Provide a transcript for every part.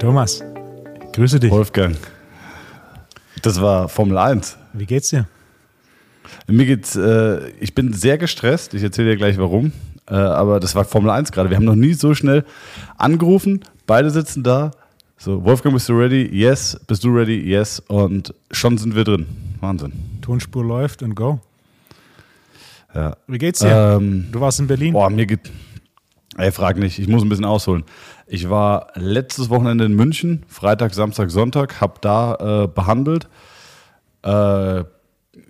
Thomas, grüße dich. Wolfgang. Das war Formel 1. Wie geht's dir? Mir geht's, äh, ich bin sehr gestresst. Ich erzähle dir gleich warum. Äh, aber das war Formel 1 gerade. Wir haben noch nie so schnell angerufen. Beide sitzen da. So, Wolfgang, bist du ready? Yes. Bist du ready? Yes. Und schon sind wir drin. Wahnsinn. Tonspur läuft und go. Ja. Wie geht's dir? Ähm, du warst in Berlin. Boah, mir geht. Ey, frag nicht. Ich muss ein bisschen ausholen. Ich war letztes Wochenende in München, Freitag, Samstag, Sonntag, hab da äh, behandelt. Äh,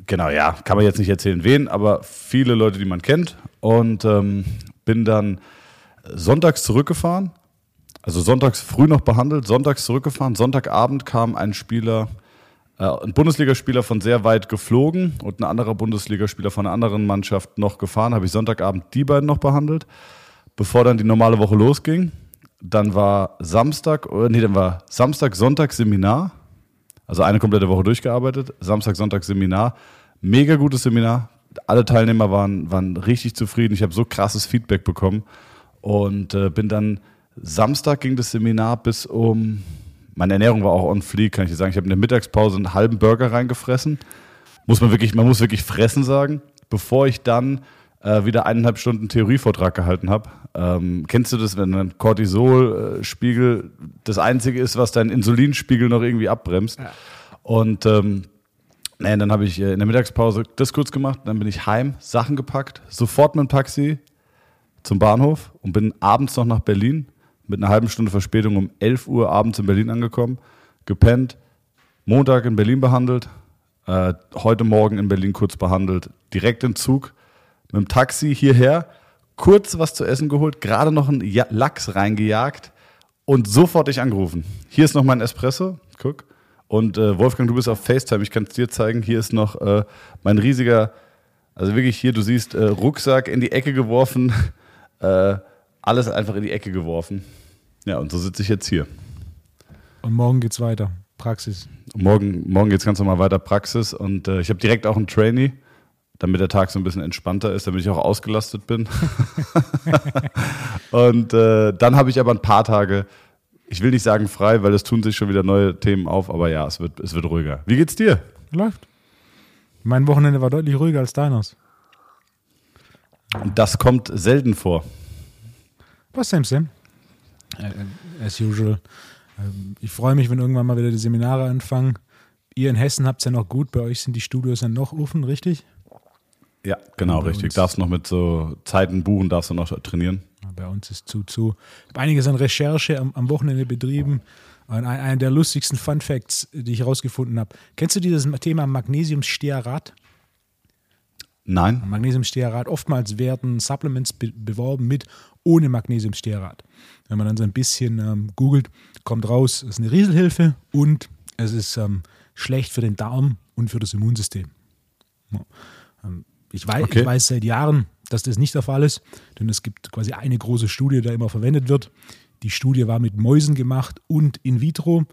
genau, ja, kann man jetzt nicht erzählen, wen, aber viele Leute, die man kennt. Und ähm, bin dann sonntags zurückgefahren. Also sonntags früh noch behandelt, sonntags zurückgefahren. Sonntagabend kam ein Spieler, äh, ein Bundesligaspieler von sehr weit geflogen und ein anderer Bundesligaspieler von einer anderen Mannschaft noch gefahren. Habe ich Sonntagabend die beiden noch behandelt, bevor dann die normale Woche losging. Dann war Samstag, äh, nee, dann war Samstag, Sonntag Seminar. Also eine komplette Woche durchgearbeitet. Samstag, Sonntag Seminar. Mega gutes Seminar. Alle Teilnehmer waren, waren richtig zufrieden. Ich habe so krasses Feedback bekommen. Und äh, bin dann, Samstag ging das Seminar bis um, meine Ernährung war auch on fleek, kann ich dir sagen. Ich habe in der Mittagspause einen halben Burger reingefressen. Muss man wirklich, man muss wirklich fressen sagen. Bevor ich dann äh, wieder eineinhalb Stunden Theorievortrag gehalten habe. Ähm, kennst du das, wenn ein Cortisolspiegel das einzige ist, was deinen Insulinspiegel noch irgendwie abbremst? Ja. Und ähm, nee, dann habe ich äh, in der Mittagspause das kurz gemacht, dann bin ich heim, Sachen gepackt, sofort mit dem Taxi zum Bahnhof und bin abends noch nach Berlin mit einer halben Stunde Verspätung um 11 Uhr abends in Berlin angekommen, gepennt, Montag in Berlin behandelt, äh, heute Morgen in Berlin kurz behandelt, direkt in Zug mit dem Taxi hierher, kurz was zu essen geholt, gerade noch einen Lachs reingejagt und sofort dich angerufen. Hier ist noch mein Espresso, guck. Und äh, Wolfgang, du bist auf FaceTime, ich kann es dir zeigen. Hier ist noch äh, mein riesiger, also wirklich hier, du siehst, äh, Rucksack in die Ecke geworfen, äh, alles einfach in die Ecke geworfen. Ja, und so sitze ich jetzt hier. Und morgen geht's weiter, Praxis. Morgen, morgen geht es ganz normal weiter, Praxis. Und äh, ich habe direkt auch einen Trainee damit der Tag so ein bisschen entspannter ist, damit ich auch ausgelastet bin. und äh, dann habe ich aber ein paar Tage, ich will nicht sagen frei, weil es tun sich schon wieder neue Themen auf, aber ja, es wird, es wird ruhiger. Wie geht's dir? Läuft. Mein Wochenende war deutlich ruhiger als deines. Und das kommt selten vor. Was, Sam, Sam? Äh, as usual. Ähm, ich freue mich, wenn irgendwann mal wieder die Seminare anfangen. Ihr in Hessen habt es ja noch gut, bei euch sind die Studios ja noch offen, richtig? Ja, genau, richtig. Darfst noch mit so Zeiten buchen, darfst du noch trainieren. Bei uns ist zu zu. Ich habe einiges an Recherche am, am Wochenende betrieben. Und ein, einer der lustigsten Fun Facts, die ich herausgefunden habe. Kennst du dieses Thema Magnesiumstearat? Nein. Magnesiumstearat. Oftmals werden Supplements be beworben mit ohne Magnesiumstearat. Wenn man dann so ein bisschen ähm, googelt, kommt raus, es ist eine Rieselhilfe und es ist ähm, schlecht für den Darm und für das Immunsystem. Ja. Ähm, ich weiß, okay. ich weiß seit Jahren, dass das nicht der Fall ist, denn es gibt quasi eine große Studie, die immer verwendet wird. Die Studie war mit Mäusen gemacht und in vitro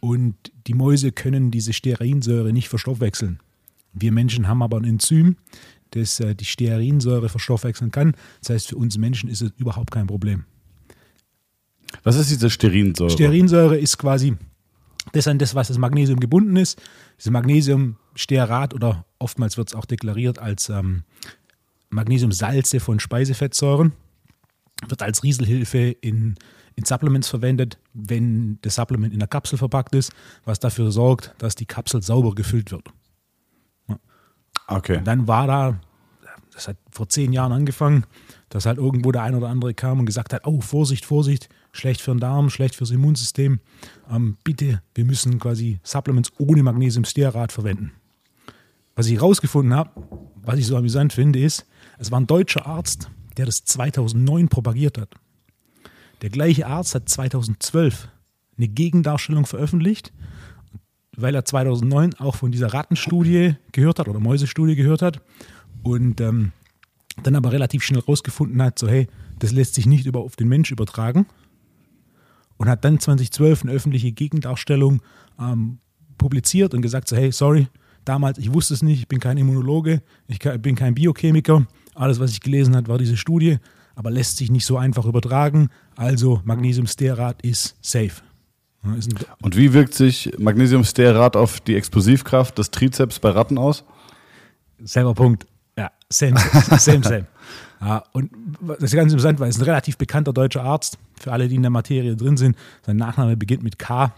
und die Mäuse können diese Stearinsäure nicht verstoffwechseln. Wir Menschen haben aber ein Enzym, das äh, die Stearinsäure verstoffwechseln kann. Das heißt, für uns Menschen ist es überhaupt kein Problem. Was ist diese Stearinsäure? Stearinsäure ist quasi das an das, was das Magnesium gebunden ist. Das Magnesium Stearat oder oftmals wird es auch deklariert als ähm, Magnesiumsalze von Speisefettsäuren. Wird als Rieselhilfe in, in Supplements verwendet, wenn das Supplement in der Kapsel verpackt ist, was dafür sorgt, dass die Kapsel sauber gefüllt wird. Okay. Und dann war da, das hat vor zehn Jahren angefangen, dass halt irgendwo der ein oder andere kam und gesagt hat, oh, Vorsicht, Vorsicht, schlecht für den Darm, schlecht fürs Immunsystem. Ähm, bitte, wir müssen quasi Supplements ohne Magnesiumstearat verwenden. Was ich herausgefunden habe, was ich so amüsant finde, ist, es war ein deutscher Arzt, der das 2009 propagiert hat. Der gleiche Arzt hat 2012 eine Gegendarstellung veröffentlicht, weil er 2009 auch von dieser Rattenstudie gehört hat oder Mäusestudie gehört hat und ähm, dann aber relativ schnell herausgefunden hat, so hey, das lässt sich nicht über auf den Mensch übertragen und hat dann 2012 eine öffentliche Gegendarstellung ähm, publiziert und gesagt, so hey, sorry, damals, ich wusste es nicht, ich bin kein Immunologe, ich bin kein Biochemiker. Alles, was ich gelesen habe, war diese Studie, aber lässt sich nicht so einfach übertragen. Also Magnesiumstearat ist safe. Ist Und wie wirkt sich Magnesiumstearat auf die Explosivkraft des Trizeps bei Ratten aus? selber Punkt. Ja, same, same, same. Ja, und das ist ganz interessant, weil es ist ein relativ bekannter deutscher Arzt, für alle, die in der Materie drin sind. Sein Nachname beginnt mit K,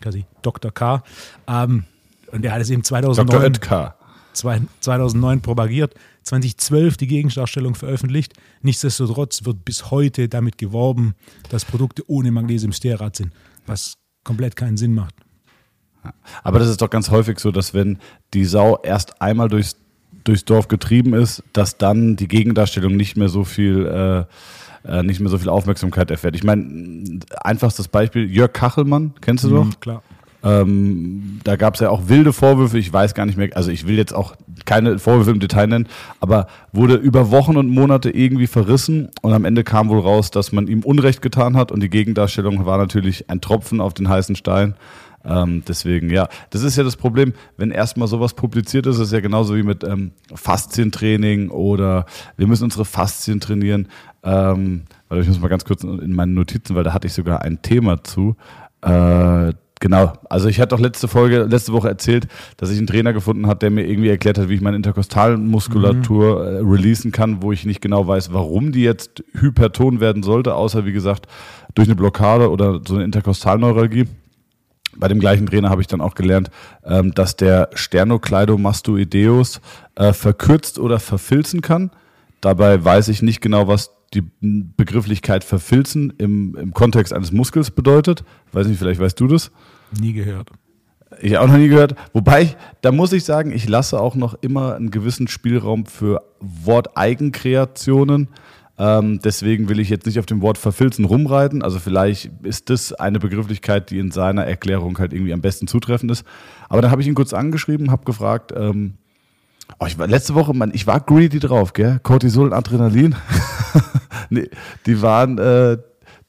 quasi Dr. K. Ähm, und der hat es eben Dr. 2009, Oetker. zwei- 2009 propagiert, 2012 die Gegendarstellung veröffentlicht. Nichtsdestotrotz wird bis heute damit geworben, dass Produkte ohne Magnesiumstearat sind, was komplett keinen Sinn macht. Aber das ist doch ganz häufig so, dass wenn die Sau erst einmal durchs, durchs Dorf getrieben ist, dass dann die Gegendarstellung nicht mehr so viel, äh, äh, nicht mehr so viel Aufmerksamkeit erfährt. Ich meine, einfachstes Beispiel, Jörg Kachelmann, kennst du doch? Mhm, klar. Ähm, da gab es ja auch wilde Vorwürfe, ich weiß gar nicht mehr, also ich will jetzt auch keine Vorwürfe im Detail nennen, aber wurde über Wochen und Monate irgendwie verrissen und am Ende kam wohl raus, dass man ihm Unrecht getan hat und die Gegendarstellung war natürlich ein Tropfen auf den heißen Stein. Ähm, deswegen, ja, das ist ja das Problem, wenn erstmal sowas publiziert ist, ist ja genauso wie mit ähm, Faszientraining oder wir müssen unsere Faszien trainieren. Ähm, warte, ich muss mal ganz kurz in meinen Notizen, weil da hatte ich sogar ein Thema zu. Äh, genau, also ich hatte doch letzte Folge, letzte Woche erzählt, dass ich einen Trainer gefunden habe, der mir irgendwie erklärt hat, wie ich meine Interkostalmuskulatur äh, releasen kann, wo ich nicht genau weiß, warum die jetzt hyperton werden sollte, außer wie gesagt durch eine Blockade oder so eine Interkostalneuralgie. Bei dem gleichen Trainer habe ich dann auch gelernt, ähm, dass der Sternocleidomastoideus äh, verkürzt oder verfilzen kann. Dabei weiß ich nicht genau, was die Begrifflichkeit verfilzen im, im Kontext eines Muskels bedeutet. Weiß nicht, vielleicht weißt du das. Nie gehört. Ich auch noch nie gehört. Wobei, da muss ich sagen, ich lasse auch noch immer einen gewissen Spielraum für Worteigenkreationen. Ähm, deswegen will ich jetzt nicht auf dem Wort verfilzen rumreiten. Also vielleicht ist das eine Begrifflichkeit, die in seiner Erklärung halt irgendwie am besten zutreffend ist. Aber dann habe ich ihn kurz angeschrieben, habe gefragt, ähm, oh, ich war letzte Woche, Mann, ich war greedy drauf, gell? Cortisol und Adrenalin. nee, die waren, äh,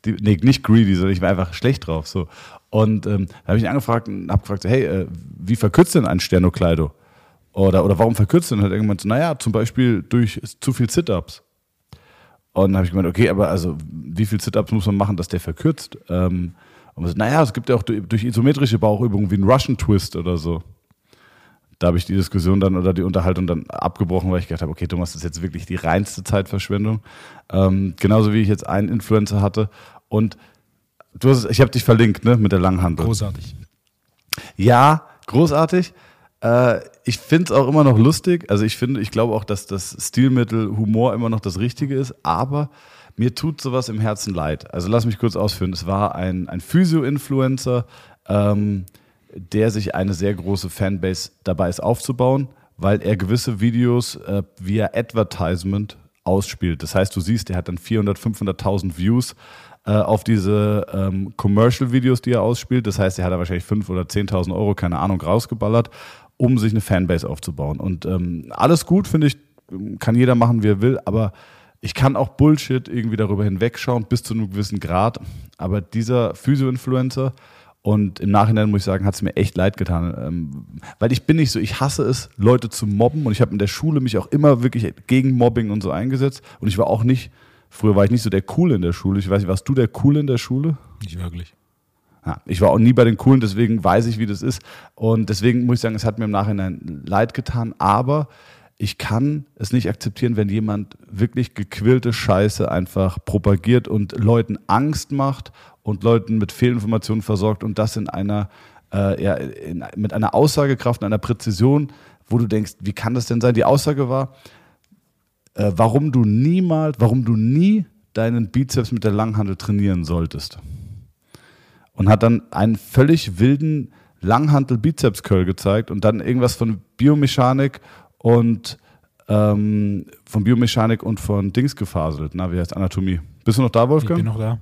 die, nee, nicht greedy, sondern ich war einfach schlecht drauf. So. Und ähm, da habe ich ihn angefragt und habe gefragt, hey, äh, wie verkürzt denn ein Sternokleido? Oder, oder warum verkürzt denn? Er gemeint, so, naja, zum Beispiel durch zu viel Sit-Ups. Und dann habe ich gemeint, okay, aber also wie viel Sit-Ups muss man machen, dass der verkürzt? Ähm, und man so, naja, es gibt ja auch durch, durch isometrische Bauchübungen wie einen Russian Twist oder so. Da habe ich die Diskussion dann oder die Unterhaltung dann abgebrochen, weil ich gedacht habe, okay, Thomas, das ist jetzt wirklich die reinste Zeitverschwendung. Ähm, genauso wie ich jetzt einen Influencer hatte. Und du hast, ich habe dich verlinkt, ne, mit der Langhandel. Großartig. Ja, großartig. Äh, ich finde es auch immer noch lustig. Also ich finde, ich glaube auch, dass das Stilmittel Humor immer noch das Richtige ist, aber mir tut sowas im Herzen leid. Also lass mich kurz ausführen. Es war ein, ein Physio-Influencer, ähm, der sich eine sehr große Fanbase dabei ist aufzubauen, weil er gewisse Videos äh, via Advertisement ausspielt. Das heißt, du siehst, er hat dann 400, 500.000 Views äh, auf diese ähm, Commercial-Videos, die er ausspielt. Das heißt, er hat da wahrscheinlich 5.000 oder 10.000 Euro, keine Ahnung, rausgeballert, um sich eine Fanbase aufzubauen. Und ähm, alles gut, finde ich, kann jeder machen, wie er will, aber ich kann auch Bullshit irgendwie darüber hinwegschauen, bis zu einem gewissen Grad. Aber dieser Physio-Influencer, und im Nachhinein muss ich sagen, hat es mir echt leid getan. Ähm, weil ich bin nicht so, ich hasse es, Leute zu mobben. Und ich habe in der Schule mich auch immer wirklich gegen Mobbing und so eingesetzt. Und ich war auch nicht, früher war ich nicht so der Coole in der Schule. Ich weiß nicht, warst du der Coole in der Schule? Nicht wirklich. Ja, ich war auch nie bei den Coolen, deswegen weiß ich, wie das ist. Und deswegen muss ich sagen, es hat mir im Nachhinein leid getan. Aber ich kann es nicht akzeptieren, wenn jemand wirklich gequillte Scheiße einfach propagiert und Leuten Angst macht und Leuten mit Fehlinformationen versorgt und das in einer, äh, ja, in, mit einer Aussagekraft, und einer Präzision, wo du denkst, wie kann das denn sein? Die Aussage war, äh, warum du niemals, warum du nie deinen Bizeps mit der Langhandel trainieren solltest. Und hat dann einen völlig wilden Langhantel-Bizeps-Curl gezeigt und dann irgendwas von Biomechanik und ähm, von Biomechanik und von Dings gefaselt. Na, wie heißt Anatomie? Bist du noch da, Ich Wolfgang? bin noch da.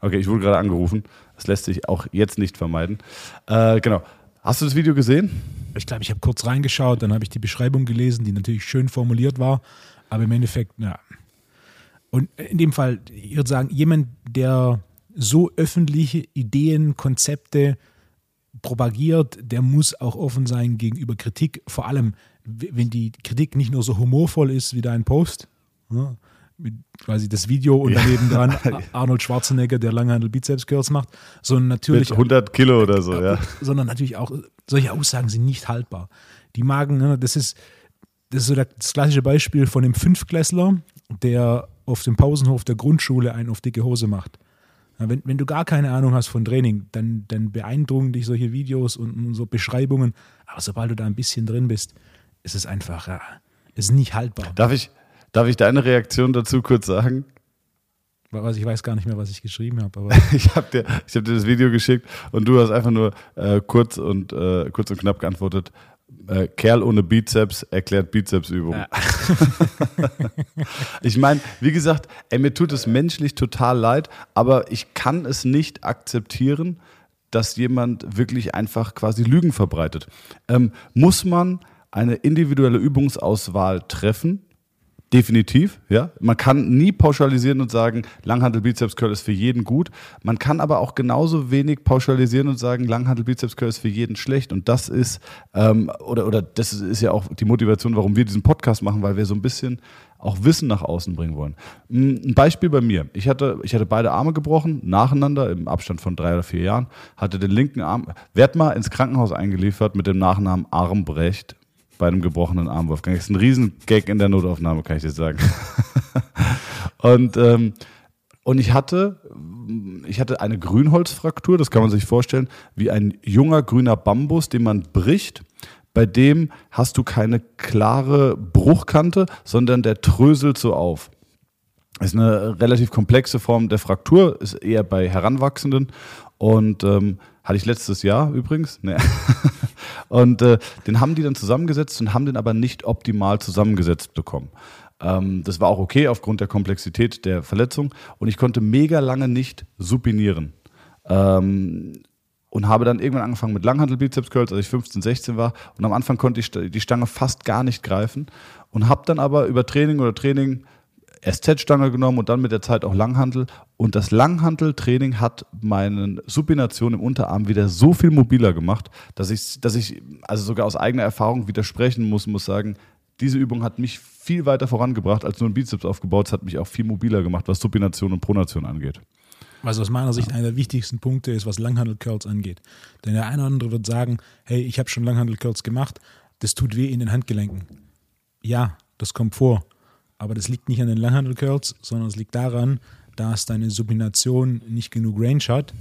Okay, ich wurde gerade angerufen. Das lässt sich auch jetzt nicht vermeiden. Äh, genau. Hast du das Video gesehen? Ich glaube, ich habe kurz reingeschaut, dann habe ich die Beschreibung gelesen, die natürlich schön formuliert war, aber im Endeffekt, ja. Und in dem Fall, ich würde sagen, jemand, der so öffentliche Ideen, Konzepte propagiert, der muss auch offen sein gegenüber Kritik, vor allem wenn die Kritik nicht nur so humorvoll ist wie dein Post, ja, mit quasi das Video und daneben dran Arnold Schwarzenegger, der Langhandel Bizeps Curls macht, sondern natürlich Mit 100 Kilo oder so, ja. sondern natürlich auch solche Aussagen sind nicht haltbar. Die Magen, ne, das ist das ist so das klassische Beispiel von dem Fünfklässler, der auf dem Pausenhof der Grundschule einen auf dicke Hose macht. Wenn, wenn du gar keine Ahnung hast von Training, dann, dann beeindrucken dich solche Videos und, und so Beschreibungen. Aber sobald du da ein bisschen drin bist, ist es einfach, ja, ist nicht haltbar. Darf ich, darf ich deine Reaktion dazu kurz sagen? Was, ich weiß gar nicht mehr, was ich geschrieben habe. ich habe dir, hab dir das Video geschickt und du hast einfach nur äh, kurz, und, äh, kurz und knapp geantwortet, äh, Kerl ohne Bizeps erklärt Bizepsübung. Ja. ich meine, wie gesagt, ey, mir tut es menschlich total leid, aber ich kann es nicht akzeptieren, dass jemand wirklich einfach quasi Lügen verbreitet. Ähm, muss man eine individuelle Übungsauswahl treffen? Definitiv, ja. Man kann nie pauschalisieren und sagen, Langhandel Bizeps Curl ist für jeden gut. Man kann aber auch genauso wenig pauschalisieren und sagen, Langhandel Bizeps Curl ist für jeden schlecht. Und das ist, ähm, oder, oder das ist ja auch die Motivation, warum wir diesen Podcast machen, weil wir so ein bisschen auch Wissen nach außen bringen wollen. Hm, ein Beispiel bei mir. Ich hatte, ich hatte beide Arme gebrochen, nacheinander, im Abstand von drei oder vier Jahren, hatte den linken Arm, werd mal ins Krankenhaus eingeliefert mit dem Nachnamen Armbrecht bei einem gebrochenen Arm, Wolfgang. Das ist ein Riesengag in der Notaufnahme, kann ich dir sagen. und, ähm, und ich hatte, ich hatte eine Grünholzfraktur, das kann man sich vorstellen, wie ein junger grüner Bambus, den man bricht. Bei dem hast du keine klare Bruchkante, sondern der tröselt so auf. Ist eine relativ komplexe Form der Fraktur, ist eher bei Heranwachsenden und ähm, hatte ich letztes Jahr übrigens. Nee. Und äh, den haben die dann zusammengesetzt und haben den aber nicht optimal zusammengesetzt bekommen. Ähm, das war auch okay aufgrund der Komplexität der Verletzung. Und ich konnte mega lange nicht supinieren. Ähm, und habe dann irgendwann angefangen mit Langhandel-Bizeps-Curls, als ich 15, 16 war. Und am Anfang konnte ich die Stange fast gar nicht greifen. Und habe dann aber über Training oder Training SZ-Stange genommen und dann mit der Zeit auch Langhantel. Und das Langhanteltraining hat meine Supination im Unterarm wieder so viel mobiler gemacht, dass ich, dass ich also sogar aus eigener Erfahrung widersprechen muss, muss sagen, diese Übung hat mich viel weiter vorangebracht, als nur ein Bizeps aufgebaut. Es hat mich auch viel mobiler gemacht, was Supination und Pronation angeht. Was aus meiner Sicht einer der wichtigsten Punkte ist, was Langhandel-Curls angeht. Denn der eine oder andere wird sagen, hey, ich habe schon Langhandel-Curls gemacht, das tut weh in den Handgelenken. Ja, das kommt vor. Aber das liegt nicht an den Langhandel-Curls, sondern es liegt daran, dass deine Supination nicht genug Range hat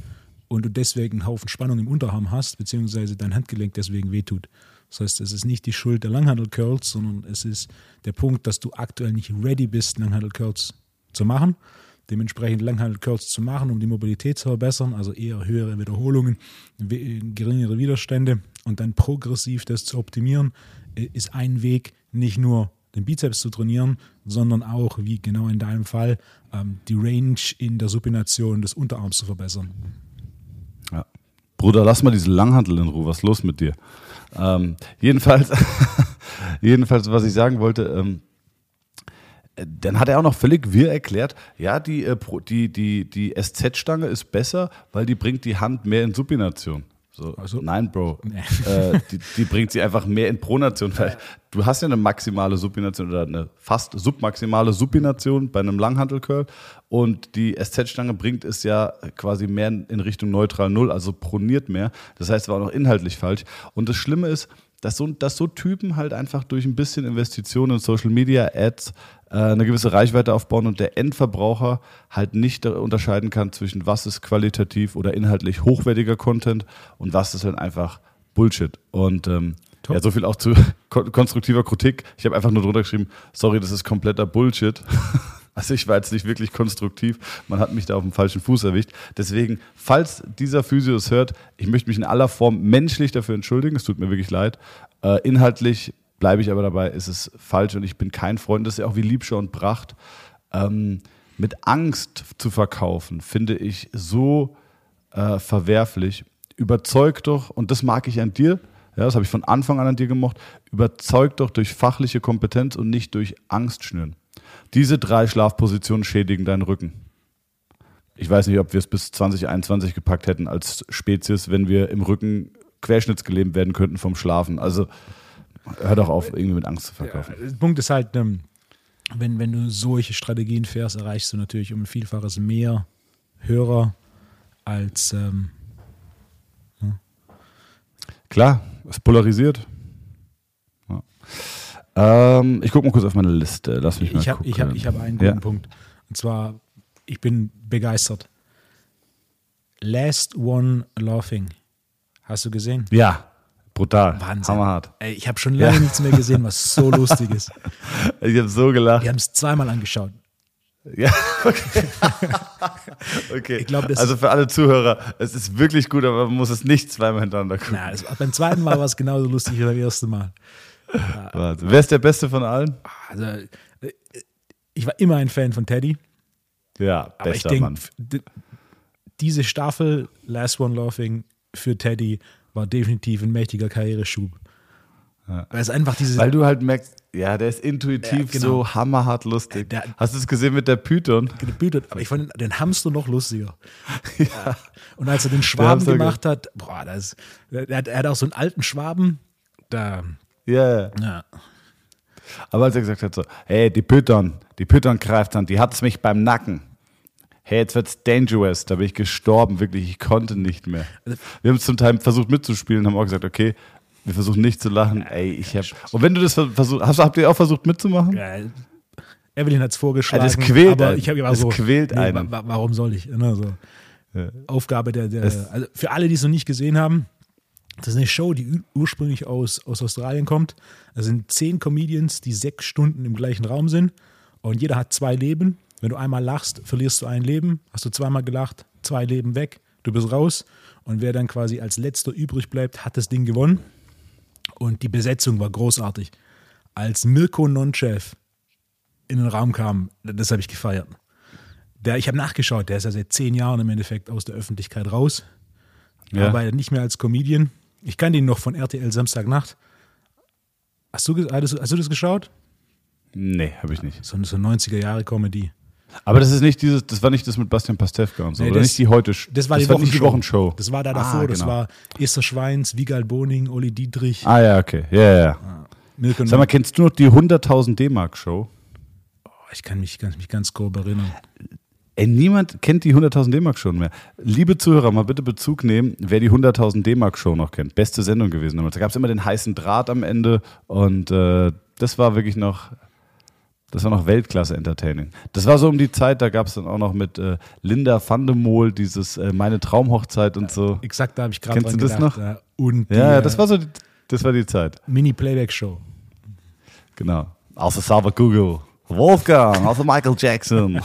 und du deswegen einen Haufen Spannung im Unterarm hast, beziehungsweise dein Handgelenk deswegen wehtut. Das heißt, es ist nicht die Schuld der Langhandel-Curls, sondern es ist der Punkt, dass du aktuell nicht ready bist, Langhandel-Curls zu machen. Dementsprechend Langhandel-Curls zu machen, um die Mobilität zu verbessern, also eher höhere Wiederholungen, geringere Widerstände und dann progressiv das zu optimieren, ist ein Weg, nicht nur den Bizeps zu trainieren, sondern auch, wie genau in deinem Fall, ähm, die Range in der Supination des Unterarms zu verbessern. Ja. Bruder, lass mal diese Langhandel in Ruhe. Was ist los mit dir? Ähm, jedenfalls, jedenfalls, was ich sagen wollte, ähm, dann hat er auch noch völlig wirr erklärt, ja, die, äh, die, die, die SZ-Stange ist besser, weil die bringt die Hand mehr in Supination. So, also, nein, Bro. Nee. Äh, die, die, bringt sie einfach mehr in Pronation. Weil du hast ja eine maximale Supination oder eine fast submaximale Supination bei einem Langhantelcurl und die SZ-Stange bringt es ja quasi mehr in Richtung neutral Null, also proniert mehr. Das heißt, es war auch noch inhaltlich falsch. Und das Schlimme ist, dass so, dass so Typen halt einfach durch ein bisschen Investitionen in Social Media, Ads, eine gewisse Reichweite aufbauen und der Endverbraucher halt nicht unterscheiden kann zwischen was ist qualitativ oder inhaltlich hochwertiger Content und was ist halt einfach Bullshit. Und ähm, ja, so viel auch zu konstruktiver Kritik. Ich habe einfach nur drunter geschrieben, sorry, das ist kompletter Bullshit. Also ich war jetzt nicht wirklich konstruktiv. Man hat mich da auf dem falschen Fuß erwischt. Deswegen, falls dieser Physio es hört, ich möchte mich in aller Form menschlich dafür entschuldigen. Es tut mir wirklich leid. Äh, inhaltlich bleibe ich aber dabei, ist es falsch und ich bin kein Freund. Das ist ja auch wie Liebscher und Pracht. Ähm, mit Angst zu verkaufen, finde ich so äh, verwerflich. Überzeug doch, und das mag ich an dir, ja, das habe ich von Anfang an an dir gemocht, überzeug doch durch fachliche Kompetenz und nicht durch Angst schnüren. Diese drei Schlafpositionen schädigen deinen Rücken. Ich weiß nicht, ob wir es bis 2021 gepackt hätten als Spezies, wenn wir im Rücken querschnittsgelähmt werden könnten vom Schlafen. Also hör doch auf, irgendwie mit Angst zu verkaufen. Ja, der Punkt ist halt, ähm, wenn, wenn du solche Strategien fährst, erreichst du natürlich um ein Vielfaches mehr Hörer als ähm, Klar, es polarisiert. Ja. Ähm, ich gucke mal kurz auf meine Liste. Lass mich mal ich habe gucken. ich hab, ich hab einen Ja. guten Punkt. Und zwar, ich bin begeistert. Last One Laughing. Hast du gesehen? Ja, brutal. Wahnsinn. Hammerhart. Ey, ich habe schon lange nichts mehr gesehen, was so lustig ist. Ich habe so gelacht. Wir haben es zweimal angeschaut. Ja, okay. okay. Ich glaub, also für alle Zuhörer, es ist wirklich gut, aber man muss es nicht zweimal hintereinander gucken. Na, das, beim zweiten Mal war es genauso lustig wie beim ersten Mal. Wahnsinn. Wer ist der Beste von allen? Also, ich war immer ein Fan von Teddy, Ja, aber ich Mann. denke, diese Staffel Last One Laughing für Teddy war definitiv ein mächtiger Karriereschub. Weil es einfach diese. Weil du halt merkst, ja, der ist intuitiv Ja, genau. so hammerhart lustig. Der- Hast du es gesehen mit der Python? gebütet, aber ich fand den Hamster noch lustiger. Ja. Und als er den Schwaben gemacht hat, boah, das, er, hat, er hat auch so einen alten Schwaben, da, Ja, ja. ja, Aber als er gesagt hat so, hey, die Python, die Python greift an, die hat's mich beim Nacken. Hey, jetzt wird's dangerous. Da bin ich gestorben, wirklich, ich konnte nicht mehr. Wir haben es zum Teil versucht mitzuspielen, haben auch gesagt, okay, wir versuchen nicht zu lachen. Ey, ich hab. Und wenn du das versucht, hast, habt ihr auch versucht mitzumachen? ja Evelyn hat es vorgeschlagen. Ja, das quält aber einen. ich habe so, quält einen. wa- wa- warum soll ich? Ne, so. Aufgabe der, der also für alle, die es noch nicht gesehen haben, das ist eine Show, die ur- ursprünglich aus, aus Australien kommt. Da sind zehn Comedians, die sechs Stunden im gleichen Raum sind und jeder hat zwei Leben. Wenn du einmal lachst, verlierst du ein Leben. Hast du zweimal gelacht, zwei Leben weg, du bist raus. Und wer dann quasi als letzter übrig bleibt, hat das Ding gewonnen. Und die Besetzung war großartig. Als Mirko Nonchev in den Raum kam, das habe ich gefeiert. Der, ich habe nachgeschaut, der ist ja seit zehn Jahren im Endeffekt aus der Öffentlichkeit raus. Ja. Arbeitet nicht mehr als Comedian. Ich kannte ihn noch von RTL Samstagnacht. Hast du, hast du, das geschaut? Nee, habe ich nicht. So eine so 90er-Jahre-Comedy. Aber das ist nicht dieses, das war nicht das mit Bastian Pastewka und so. Nee, oder das- nicht die heute Das war die nicht Wochenshow. die Wochenshow. Das war da Ah, davor. Das genau. war Esther Schweins, Wiegald Boning, Olli Dietrich, Ah ja, okay. Ja, ja, ja. Milke Sag mal, kennst du noch die 100.000 D-Mark Show? Ich kann mich, kann mich ganz grob erinnern. Ey, niemand kennt die 100.000 D-Mark Show mehr. Liebe Zuhörer, mal bitte Bezug nehmen, wer die 100.000 D-Mark Show noch kennt. Beste Sendung gewesen damals. Da gab es immer den heißen Draht am Ende und äh, das war wirklich noch, das war noch Weltklasse Entertaining. Das war so um die Zeit, da gab es dann auch noch mit äh, Linda van de Mool dieses äh, Meine Traumhochzeit und so. Exakt, da habe ich gerade Kennst du das gedacht. noch? Ja. Und Ja, äh, das war so, die, das war die Zeit. Mini-Playback-Show. Genau. Außer Sava Google. Wolfgang, außer Michael Jackson.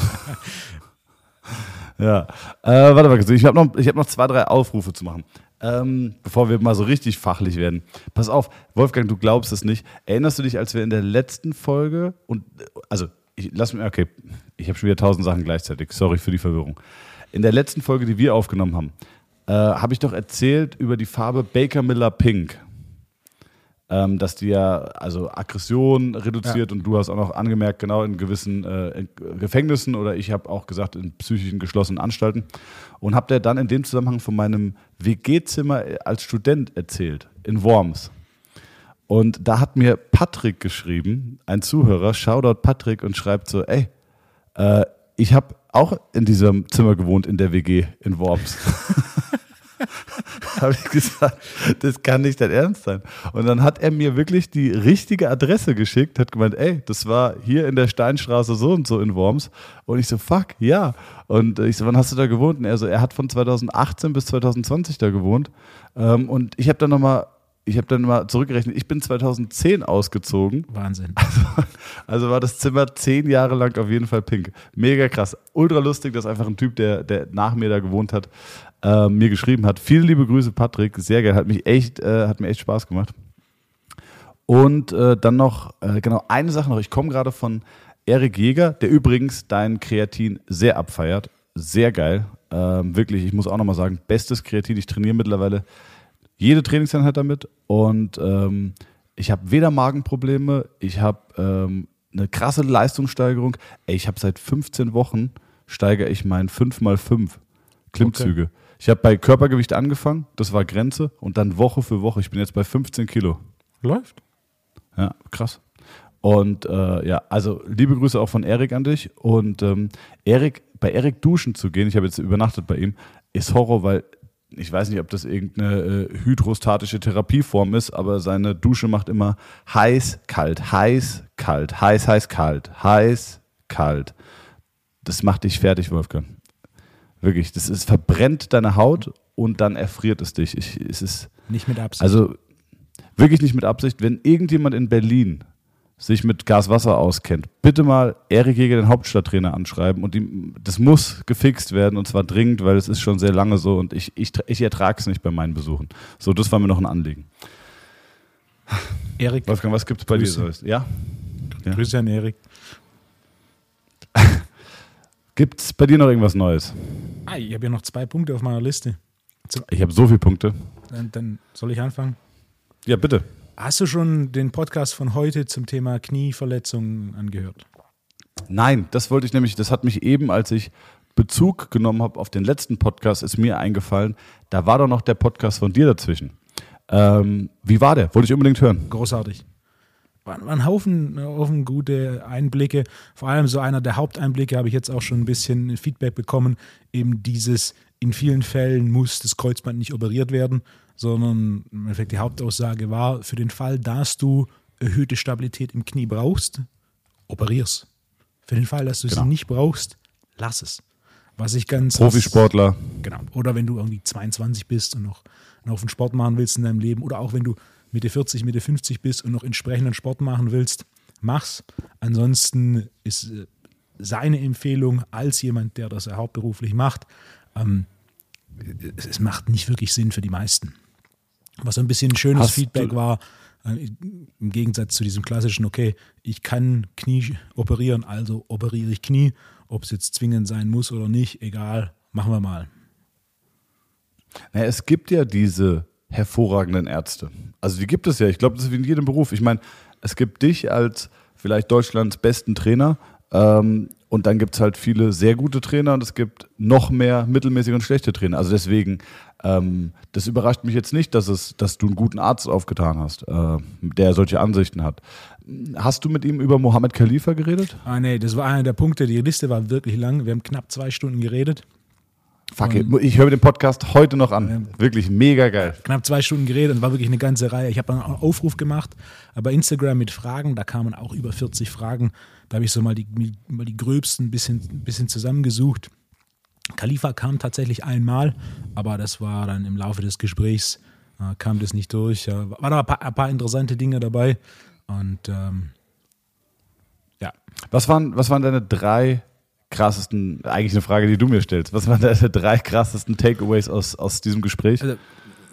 ja. Äh, warte mal, ich habe noch, ich hab noch zwei, drei Aufrufe zu machen. Ähm, bevor wir mal so richtig fachlich werden. Pass auf, Wolfgang, du glaubst es nicht. Erinnerst du dich, als wir in der letzten Folge und also ich lass mir okay, ich habe schon wieder tausend Sachen gleichzeitig. Sorry für die Verwirrung. In der letzten Folge, die wir aufgenommen haben, äh, habe ich doch erzählt über die Farbe Baker Miller Pink ähm, dass die ja also Aggression reduziert und du hast auch noch angemerkt, genau in gewissen äh, in Gefängnissen oder ich habe auch gesagt in psychischen geschlossenen Anstalten und habe der dann in dem Zusammenhang von meinem WG-Zimmer als Student erzählt in Worms. Und da hat mir Patrick geschrieben, ein Zuhörer, Shoutout Patrick und schreibt so, ey, äh, ich habe auch in diesem Zimmer gewohnt in der WG in Worms. habe ich gesagt, das kann nicht dein Ernst sein. Und dann hat er mir wirklich die richtige Adresse geschickt, hat gemeint, ey, das war hier in der Steinstraße so und so in Worms. Und ich so, fuck, ja. Und ich so, wann hast du da gewohnt? Und er so, er hat von 2018 bis 2020 da gewohnt. Ähm, Und ich habe dann nochmal, ich habe dann mal zurückgerechnet, ich bin 2010 ausgezogen. Wahnsinn. Also war das Zimmer zehn Jahre lang auf jeden Fall pink. Mega krass. Ultra lustig, dass einfach ein Typ, der, der nach mir da gewohnt hat, äh, mir geschrieben hat. Viele liebe Grüße, Patrick. Sehr geil. Hat mich echt, äh, hat mir echt Spaß gemacht. Und äh, dann noch, äh, genau, eine Sache noch. Ich komme gerade von Erik Jäger, der übrigens dein Kreatin sehr abfeiert. Sehr geil. Ähm, wirklich, ich muss auch nochmal sagen, bestes Kreatin. Ich trainiere mittlerweile jede Trainingseinheit damit und ähm, ich habe weder Magenprobleme, ich habe ähm, eine krasse Leistungssteigerung. Ey, ich habe seit 15 Wochen steigere ich meinen 5x5 Klimmzüge. Ich habe bei Körpergewicht angefangen, das war Grenze und dann Woche für Woche. Ich bin jetzt bei 15 Kilo. Läuft. Ja, krass. Und äh, ja, also liebe Grüße auch von Erik an dich. Und ähm, Erik, bei Erik duschen zu gehen, ich habe jetzt übernachtet bei ihm, ist Horror, weil ich weiß nicht, ob das irgendeine äh, hydrostatische Therapieform ist, aber seine Dusche macht immer heiß, kalt, heiß, kalt, heiß, heiß, kalt, heiß, kalt. Das macht dich fertig, Wolfgang. Wirklich, das ist verbrennt deine Haut und dann erfriert es dich. Ich, es ist Nicht mit Absicht. also wirklich nicht mit Absicht. Wenn irgendjemand in Berlin sich mit Gaswasser auskennt, bitte mal Erik Jäger, den Hauptstadttrainer, anschreiben und ihm, das muss gefixt werden und zwar dringend, weil es ist schon sehr lange so und ich, ich, ich ertrage es nicht bei meinen Besuchen. So, das war mir noch ein Anliegen. Erik, Wolfgang, was gibt es bei Grüße. dir? Neues? Ja? ja. Grüße an Erik. Gibt es bei dir noch irgendwas Neues? Ah, ich habe hier noch zwei Punkte auf meiner Liste. Ich habe so viele Punkte. Dann, dann soll ich anfangen. Ja, bitte. Hast du schon den Podcast von heute zum Thema Knieverletzungen angehört? Nein, das wollte ich nämlich, das hat mich eben, als ich Bezug genommen habe auf den letzten Podcast, ist mir eingefallen, da war doch noch der Podcast von dir dazwischen. Ähm, wie war der? Wollte ich unbedingt hören. Großartig. War, war ein Haufen, Haufen gute Einblicke. Vor allem so einer der Haupteinblicke habe ich jetzt auch schon ein bisschen Feedback bekommen. Eben dieses, in vielen Fällen muss das Kreuzband nicht operiert werden, sondern im Endeffekt die Hauptaussage war, für den Fall, dass du erhöhte Stabilität im Knie brauchst, operier's. Für den Fall, dass du Genau. sie nicht brauchst, lass es. Was ich ganz Profisportler. Genau. Oder wenn du irgendwie 22 bist und noch einen Haufen Sport machen willst in deinem Leben. Oder auch wenn du Mitte 40, Mitte 50 bist und noch entsprechenden Sport machen willst, mach's. Ansonsten ist äh, seine Empfehlung als jemand, der das hauptberuflich macht, ähm, es, macht nicht wirklich Sinn für die meisten. Was so ein bisschen ein schönes Hast Feedback war, äh, im Gegensatz zu diesem klassischen, okay, ich kann Knie operieren, also operiere ich Knie, ob es jetzt zwingend sein muss oder nicht, egal, machen wir mal. Naja, es gibt ja diese hervorragenden Ärzte. Also die gibt es ja. Ich glaube, das ist wie in jedem Beruf. Ich meine, es gibt dich als vielleicht Deutschlands besten Trainer ähm, und dann gibt es halt viele sehr gute Trainer und es gibt noch mehr mittelmäßige und schlechte Trainer. Also deswegen, ähm, das überrascht mich jetzt nicht, dass, es, dass du einen guten Arzt aufgetan hast, äh, der solche Ansichten hat. Hast du mit ihm über Mohammed Khalifa geredet? Ah, nee, das war einer der Punkte. Die Liste war wirklich lang. Wir haben knapp zwei Stunden geredet. Fuck, it. ich höre den Podcast heute noch an. Wirklich mega geil. Knapp zwei Stunden geredet und war wirklich eine ganze Reihe. Ich habe dann auch einen Aufruf gemacht bei Instagram mit Fragen. Da kamen auch über 40 Fragen. Da habe ich so mal die, mal die gröbsten ein bisschen, bisschen zusammengesucht. Khalifa kam tatsächlich einmal, aber das war dann im Laufe des Gesprächs, äh, kam das nicht durch. Äh, waren aber ein paar, ein paar interessante Dinge dabei. Und ähm, ja, Was waren, was waren deine drei krassesten, eigentlich eine Frage, die du mir stellst, was waren deine drei krassesten Takeaways aus, aus diesem Gespräch? Also,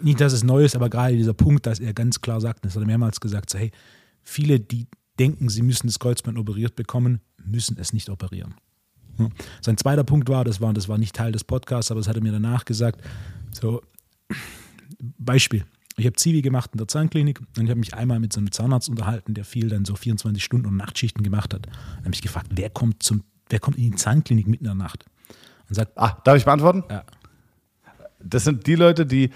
nicht, dass es neu ist, aber gerade dieser Punkt, dass er ganz klar sagt, das hat er mehrmals gesagt, so, hey, viele, die denken, sie müssen das Kreuzband operiert bekommen, müssen es nicht operieren. Sein zweiter Punkt war, das war, das war nicht Teil des Podcasts, aber das hat er mir danach gesagt, so, Beispiel, ich habe Zivi gemacht in der Zahnklinik und ich habe mich einmal mit so einem Zahnarzt unterhalten, der viel dann so 24 Stunden und Nachtschichten gemacht hat. Dann habe ich gefragt, wer kommt, zum, wer kommt in die Zahnklinik mitten in der Nacht? Und sagt, ah, darf ich beantworten? Ja. Das sind die Leute, die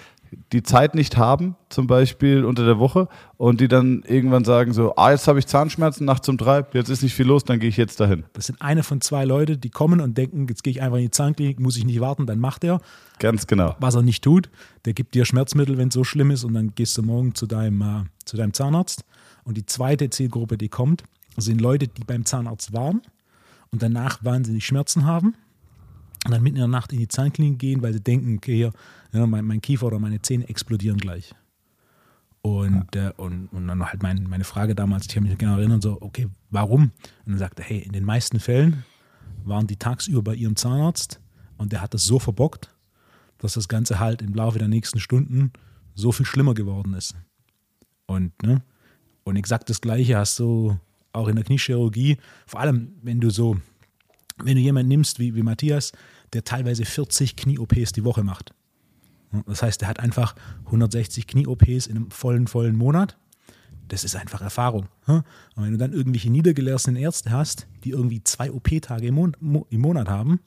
die Zeit nicht haben, zum Beispiel unter der Woche, und die dann irgendwann sagen so, ah, jetzt habe ich Zahnschmerzen nachts um drei, jetzt ist nicht viel los, dann gehe ich jetzt dahin. Das sind eine von zwei Leute, die kommen und denken, jetzt gehe ich einfach in die Zahnklinik, muss ich nicht warten, dann macht er. Ganz genau. Was er nicht tut, der gibt dir Schmerzmittel, wenn es so schlimm ist, und dann gehst du morgen zu deinem, äh, zu deinem Zahnarzt. Und die zweite Zielgruppe, die kommt, sind Leute, die beim Zahnarzt waren und danach wahnsinnig Schmerzen haben und dann mitten in der Nacht in die Zahnklinik gehen, weil sie denken, okay, hier, ja, mein, mein Kiefer oder meine Zähne explodieren gleich. Und, äh, und, und dann halt mein, meine Frage damals, ich habe mich genau erinnert, so, okay, warum? Und dann sagte er, hey, in den meisten Fällen waren die tagsüber bei ihrem Zahnarzt und der hat das so verbockt, dass das Ganze halt im Laufe der nächsten Stunden so viel schlimmer geworden ist. Und, ne? Und exakt das Gleiche hast du auch in der Kniechirurgie, vor allem wenn du so, wenn du jemanden nimmst wie, wie Matthias, der teilweise 40 Knie-OPs die Woche macht. Das heißt, er hat einfach 160 Knie-OPs in einem vollen, vollen Monat. Das ist einfach Erfahrung. Und wenn du dann irgendwelche niedergelassenen Ärzte hast, die irgendwie zwei OP-Tage im, Mon Mo im Monat haben,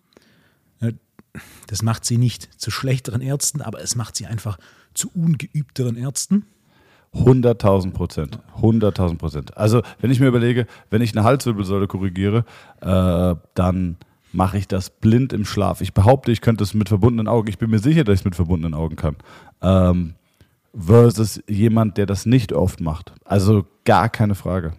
das macht sie nicht zu schlechteren Ärzten, aber es macht sie einfach zu ungeübteren Ärzten. 100.000 Prozent. 100.000 Prozent. Also, wenn ich mir überlege, wenn ich eine Halswirbelsäule korrigiere, äh, dann mache ich das blind im Schlaf. Ich behaupte, ich könnte es mit verbundenen Augen. Ich bin mir sicher, dass ich es mit verbundenen Augen kann. Ähm, versus jemand, der das nicht oft macht. Also gar keine Frage.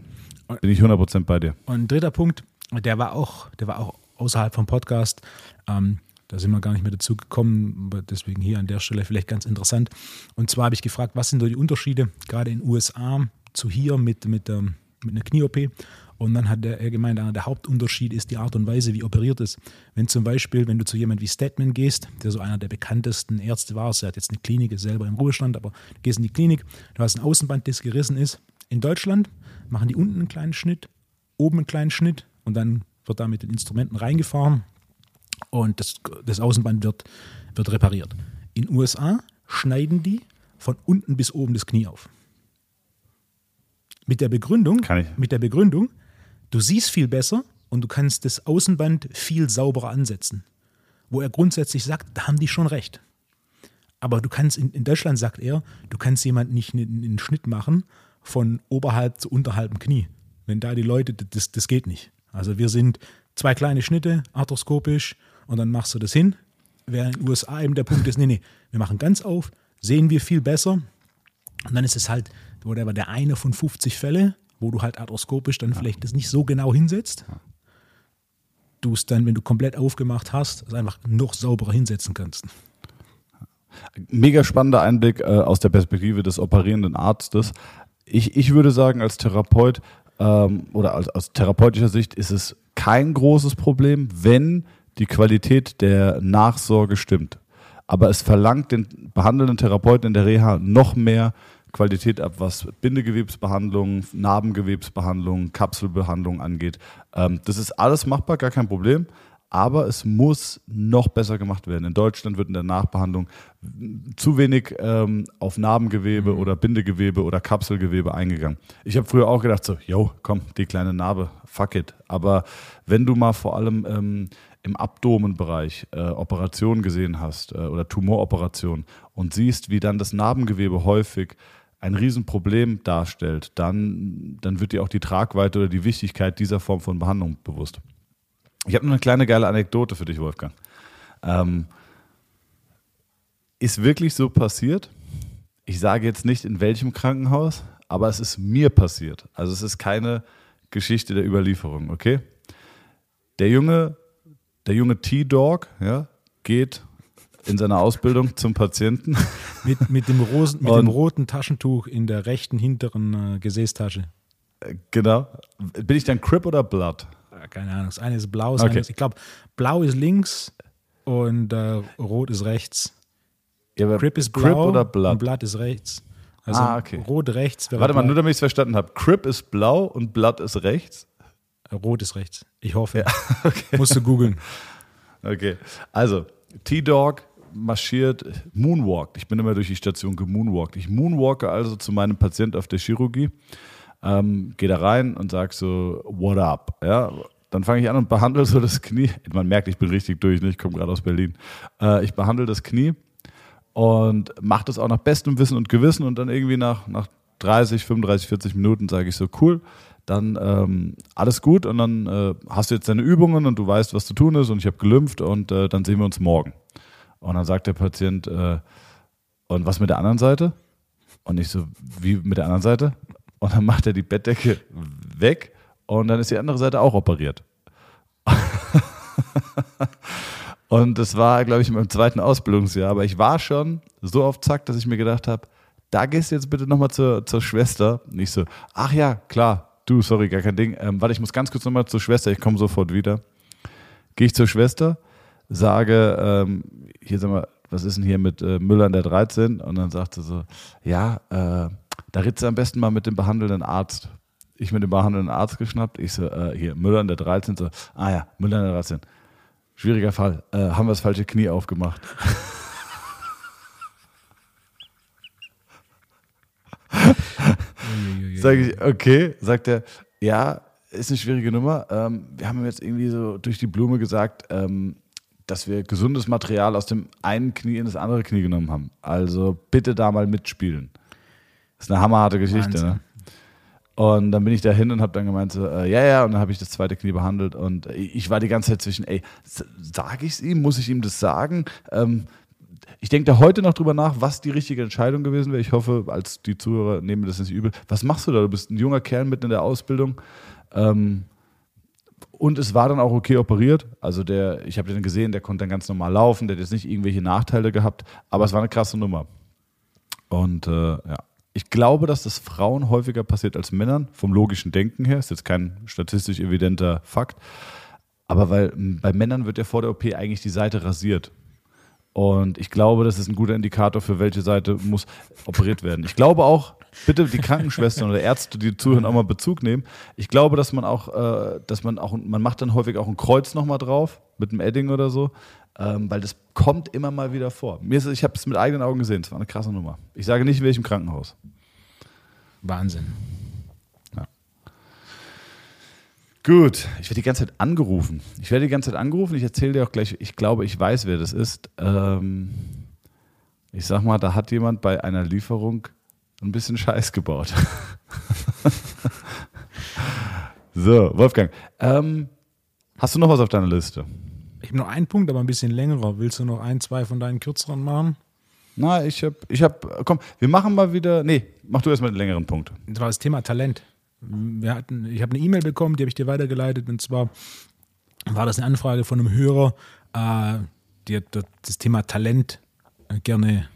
Bin ich 100% bei dir. Und ein dritter Punkt, der war auch, der war auch außerhalb vom Podcast. Ähm, da sind wir gar nicht mehr dazu gekommen, deswegen hier an der Stelle vielleicht ganz interessant. Und zwar habe ich gefragt, was sind so die Unterschiede gerade in den USA zu hier mit, mit, ähm, mit einer Knie-OP? Und dann hat er gemeint, der Hauptunterschied ist die Art und Weise, wie operiert ist. Wenn zum Beispiel, wenn du zu jemandem wie Statman gehst, der so einer der bekanntesten Ärzte war, er hat jetzt eine Klinik, ist selber im Ruhestand, aber du gehst in die Klinik, du hast ein Außenband, das gerissen ist. In Deutschland machen die unten einen kleinen Schnitt, oben einen kleinen Schnitt und dann wird da mit den Instrumenten reingefahren und das, das Außenband wird, wird repariert. In den USA schneiden die von unten bis oben das Knie auf. Mit der Begründung, mit der Begründung, Du siehst viel besser und du kannst das Außenband viel sauberer ansetzen. Wo er grundsätzlich sagt, da haben die schon recht. Aber du kannst, in, in Deutschland sagt er, du kannst jemand nicht einen, Schnitt machen von oberhalb zu unterhalb dem Knie. Wenn da die Leute, das, das geht nicht. Also wir sind zwei kleine Schnitte, arthroskopisch, und dann machst du das hin. Während in den USA eben der Punkt ist, nee, nee, wir machen ganz auf, sehen wir viel besser. Und dann ist es halt, whatever, der eine von 50 Fälle, wo du halt arthroskopisch dann vielleicht das nicht so genau hinsetzt. Du es dann, wenn du komplett aufgemacht hast, es einfach noch sauberer hinsetzen kannst. Mega spannender Einblick äh, aus der Perspektive des operierenden Arztes. Ich, ich würde sagen, als Therapeut ähm, oder als, aus therapeutischer Sicht ist es kein großes Problem, wenn die Qualität der Nachsorge stimmt. Aber es verlangt den behandelnden Therapeuten in der Reha noch mehr Qualität ab, was Bindegewebsbehandlung, Narbengewebsbehandlung, Kapselbehandlung angeht. Ähm, das ist alles machbar, gar kein Problem. Aber es muss noch besser gemacht werden. In Deutschland wird in der Nachbehandlung zu wenig ähm, auf Narbengewebe mhm. oder Bindegewebe oder Kapselgewebe eingegangen. Ich habe früher auch gedacht, so, yo, komm, die kleine Narbe, fuck it. Aber wenn du mal vor allem ähm, im Abdomenbereich äh, Operationen gesehen hast äh, oder Tumoroperationen und siehst, wie dann das Narbengewebe häufig ein Riesenproblem darstellt, dann, dann wird dir auch die Tragweite oder die Wichtigkeit dieser Form von Behandlung bewusst. Ich habe noch eine kleine geile Anekdote für dich, Wolfgang. Ähm, ist wirklich so passiert? Ich sage jetzt nicht in welchem Krankenhaus, aber es ist mir passiert. Also es ist keine Geschichte der Überlieferung, okay? Der junge, der junge T-Dog ja, geht in seiner Ausbildung zum Patienten. Mit, mit, dem, Rosen, mit dem roten Taschentuch in der rechten hinteren äh, Gesäßtasche. Äh, genau. Bin ich dann Crip oder Blood? Keine Ahnung. Das eine ist blau, das okay. ist, ich glaube, blau ist links und äh, rot ist rechts. Ja, Crip ist blau Crip oder Blood? und Blood ist rechts. Also ah, okay. rot rechts. Warte mal, nur damit ich es verstanden habe. Crip ist blau und Blood ist rechts? Rot ist rechts. Ich hoffe. Ja, okay. Musst du googeln. Okay. Also, T-Dog marschiert, moonwalkt. Ich bin immer durch die Station gemoonwalkt. Ich moonwalke also zu meinem Patienten auf der Chirurgie, ähm, gehe da rein und sage so, what up? Ja, dann fange ich an und behandle so das Knie. Man merkt, ich bin richtig durch, ne? ich komme gerade aus Berlin. Äh, ich behandle das Knie und mache das auch nach bestem Wissen und Gewissen und dann irgendwie nach, nach 30, 35, 40 Minuten sage ich so, cool, dann ähm, alles gut und dann äh, hast du jetzt deine Übungen und du weißt, was zu tun ist und ich habe gelümpft und äh, dann sehen wir uns morgen. Und dann sagt der Patient, äh, und was mit der anderen Seite? Und ich so, wie mit der anderen Seite? Und dann macht er die Bettdecke weg und dann ist die andere Seite auch operiert. und das war, glaube ich, in meinem zweiten Ausbildungsjahr. Aber ich war schon so auf Zack, dass ich mir gedacht habe, da gehst du jetzt bitte nochmal zur, zur Schwester. Und ich so, ach ja, klar, du, sorry, gar kein Ding. Ähm, warte, ich muss ganz kurz nochmal zur Schwester, ich komme sofort wieder. Gehe ich zur Schwester sage, ähm, hier sag mal, was ist denn hier mit äh, Müller in der 13? Und dann sagt sie so, ja, äh, da redest du am besten mal mit dem behandelnden Arzt. Ich mit dem behandelnden Arzt geschnappt. Ich so, äh, hier, Müller in der 13. So, ah ja, Müller in der 13. Schwieriger Fall. Äh, haben wir das falsche Knie aufgemacht. Sage ich, okay. Sagt er, ja, ist eine schwierige Nummer. Ähm, wir haben ihm jetzt irgendwie so durch die Blume gesagt, ähm, dass wir gesundes Material aus dem einen Knie in das andere Knie genommen haben. Also bitte da mal mitspielen. Das ist eine hammerharte Geschichte, ne? Und dann bin ich da hin und habe dann gemeint, so, äh, ja, ja, und dann habe ich das zweite Knie behandelt. Und ich ich war die ganze Zeit zwischen, ey, sage ich es ihm? Muss ich ihm das sagen? Ähm, ich denke da heute noch drüber nach, was die richtige Entscheidung gewesen wäre. Ich hoffe, als die Zuhörer nehmen das nicht übel. Was machst du da? Du bist ein junger Kerl mitten in der Ausbildung. Ähm, und es war dann auch okay operiert. Also der, ich habe den gesehen, der konnte dann ganz normal laufen, der hat jetzt nicht irgendwelche Nachteile gehabt, aber es war eine krasse Nummer. Und äh, ja, ich glaube, dass das Frauen häufiger passiert als Männern, vom logischen Denken her. Ist jetzt kein statistisch evidenter Fakt. Aber weil bei Männern wird ja vor der OP eigentlich die Seite rasiert. Und ich glaube, das ist ein guter Indikator, für welche Seite muss operiert werden. Ich glaube auch, bitte die Krankenschwestern oder Ärzte, die zuhören, auch mal Bezug nehmen. Ich glaube, dass man auch, äh, dass man auch, man macht dann häufig auch ein Kreuz nochmal drauf mit einem Edding oder so, ähm, weil das kommt immer mal wieder vor. Mir ist, ich habe es mit eigenen Augen gesehen. Es war eine krasse Nummer. Ich sage nicht, in welchem Krankenhaus. Wahnsinn. Gut, ich werde die ganze Zeit angerufen. Ich werde die ganze Zeit angerufen. Ich erzähle dir auch gleich, ich glaube, ich weiß, wer das ist. Ähm, ich sag mal, da hat jemand bei einer Lieferung ein bisschen Scheiß gebaut. so, Wolfgang, ähm, hast du noch was auf deiner Liste? Ich habe noch einen Punkt, aber ein bisschen längerer. Willst du noch ein, zwei von deinen kürzeren machen? Na, ich hab, ich hab, komm, wir machen mal wieder, nee, mach du erstmal den längeren Punkt. Das war das Thema Talent. Wir hatten, ich habe eine E-Mail bekommen, die habe ich dir weitergeleitet. Und zwar war das eine Anfrage von einem Hörer, äh, der das Thema Talent äh, gerne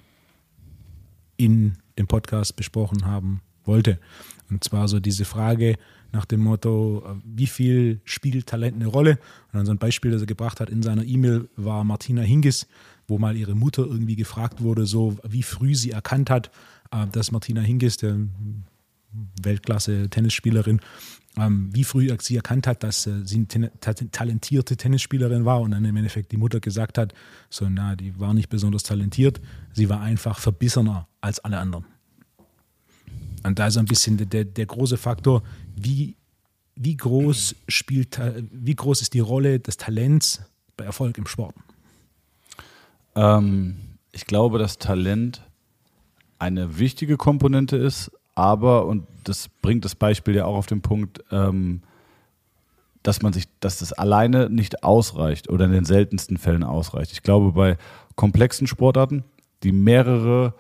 in dem Podcast besprochen haben wollte. Und zwar so diese Frage nach dem Motto, äh, wie viel spielt Talent eine Rolle? Und dann so ein Beispiel, das er gebracht hat in seiner E-Mail, war Martina Hingis, wo mal ihre Mutter irgendwie gefragt wurde, so wie früh sie erkannt hat, äh, dass Martina Hingis, der Weltklasse-Tennisspielerin, ähm, wie früh sie erkannt hat, dass äh, sie eine talentierte Tennisspielerin war und dann im Endeffekt die Mutter gesagt hat, so na, die war nicht besonders talentiert, sie war einfach verbissener als alle anderen. Und da ist ein bisschen der, der große Faktor, wie, wie groß spielt, wie groß ist die Rolle des Talents bei Erfolg im Sport? Ähm, ich glaube, dass Talent eine wichtige Komponente ist, aber, und das bringt das Beispiel ja auch auf den Punkt, ähm, dass man sich, dass das alleine nicht ausreicht oder in den seltensten Fällen ausreicht. Ich glaube, bei komplexen Sportarten, die mehrere,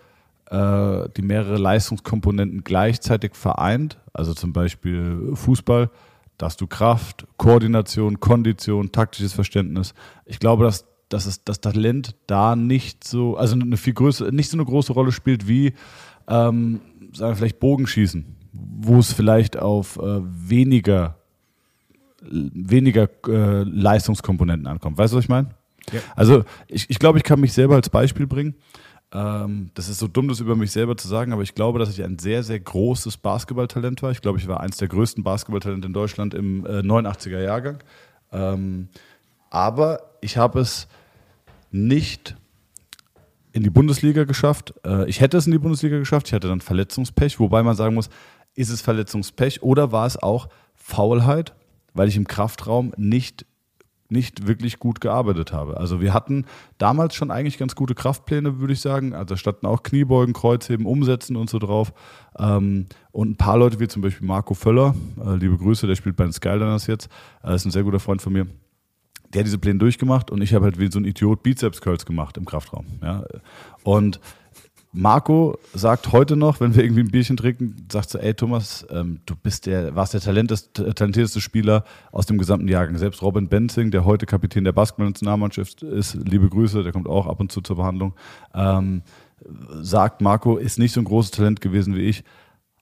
äh, die mehrere Leistungskomponenten gleichzeitig vereint, also zum Beispiel Fußball, da hast du Kraft, Koordination, Kondition, taktisches Verständnis. Ich glaube, dass, dass es, das Talent da nicht so, also eine viel größere, nicht so eine große Rolle spielt wie, ähm, sagen wir vielleicht Bogenschießen, wo es vielleicht auf äh, weniger weniger äh, Leistungskomponenten ankommt. Weißt du, was ich meine? Ja. Also ich, ich glaube, ich kann mich selber als Beispiel bringen. Ähm, das ist so dumm, das über mich selber zu sagen, aber ich glaube, dass ich ein sehr, sehr großes Basketballtalent war. Ich glaube, ich war eins der größten Basketballtalente in Deutschland im äh, 89er Jahrgang. Ähm, aber ich habe es nicht in die Bundesliga geschafft. Äh, ich hätte es in die Bundesliga geschafft. Ich hatte dann Verletzungspech, wobei man sagen muss, ist es Verletzungspech oder war es auch Faulheit, weil ich im Kraftraum nicht, nicht wirklich gut gearbeitet habe. Also wir hatten damals schon eigentlich ganz gute Kraftpläne, würde ich sagen. Also da standen auch Kniebeugen, Kreuzheben, Umsetzen und so drauf. Ähm, und ein paar Leute wie zum Beispiel Marco Völler, äh, liebe Grüße, der spielt bei den Skyliners jetzt, äh, ist ein sehr guter Freund von mir der hat diese Pläne durchgemacht und ich habe halt wie so ein Idiot Bizeps Curls gemacht im Kraftraum. Und Marco sagt heute noch, wenn wir irgendwie ein Bierchen trinken, sagt so, ey Thomas, ähm, du bist der, warst der talenteste, talentierteste Spieler aus dem gesamten Jahrgang. Selbst Robin Benzing, der heute Kapitän der Basketball-Nationalmannschaft ist, liebe Grüße, der kommt auch ab und zu zur Behandlung, ähm, sagt Marco, ist nicht so ein großes Talent gewesen wie ich.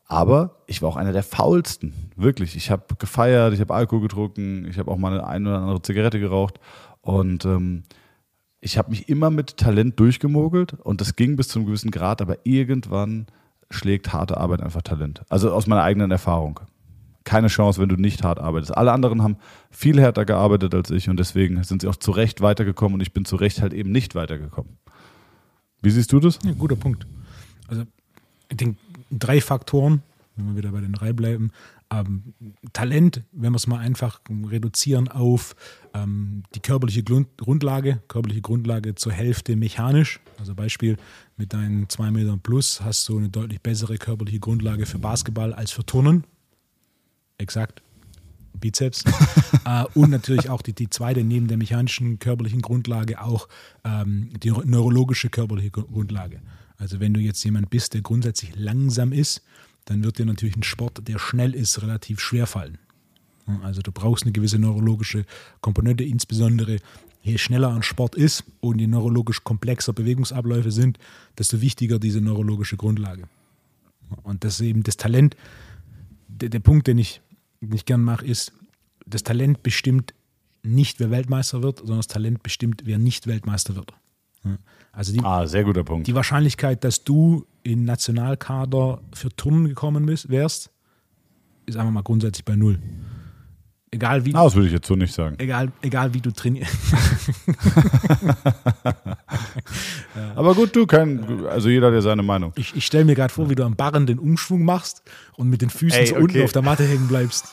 Aber ich war auch einer der faulsten. Wirklich. Ich habe gefeiert, ich habe Alkohol getrunken, ich habe auch mal eine, ein oder andere Zigarette geraucht. Und ähm, ich habe mich immer mit Talent durchgemogelt und das ging bis zu einem gewissen Grad, aber irgendwann schlägt harte Arbeit einfach Talent. Also aus meiner eigenen Erfahrung. Keine Chance, wenn du nicht hart arbeitest. Alle anderen haben viel härter gearbeitet als ich und deswegen sind sie auch zu Recht weitergekommen und ich bin zu Recht halt eben nicht weitergekommen. Wie siehst du das? Ja, guter Punkt. Also, ich denke, drei Faktoren, wenn wir wieder bei den drei bleiben. Ähm, Talent, wenn wir es mal einfach reduzieren auf ähm, die körperliche Grundlage, körperliche Grundlage zur Hälfte mechanisch. Also Beispiel, mit deinen zwei Metern plus hast du eine deutlich bessere körperliche Grundlage für Basketball als für Turnen. Exakt. Bizeps. äh, und natürlich auch die, die zweite, neben der mechanischen körperlichen Grundlage, auch ähm, die neurologische körperliche Grundlage. Also wenn du jetzt jemand bist, der grundsätzlich langsam ist, dann wird dir natürlich ein Sport, der schnell ist, relativ schwer fallen. Also du brauchst eine gewisse neurologische Komponente, insbesondere je schneller ein Sport ist und je neurologisch komplexer Bewegungsabläufe sind, desto wichtiger diese neurologische Grundlage. Und das ist eben das Talent. Der, der Punkt, den ich, den ich gern mache, ist, das Talent bestimmt nicht, wer Weltmeister wird, sondern das Talent bestimmt, wer nicht Weltmeister wird. Also die, ah, sehr guter Punkt. Die Wahrscheinlichkeit, dass du in Nationalkader für Turnen gekommen bist, wärst, ist einfach mal grundsätzlich bei null. Egal wie. Ah, das würde ich jetzt so nicht sagen. Egal, egal wie du trainierst. Aber gut, du kannst, also jeder hat ja seine Meinung. Ich, ich stelle mir gerade vor, wie du am Barren den Umschwung machst und mit den Füßen Ey, so okay. unten auf der Matte hängen bleibst.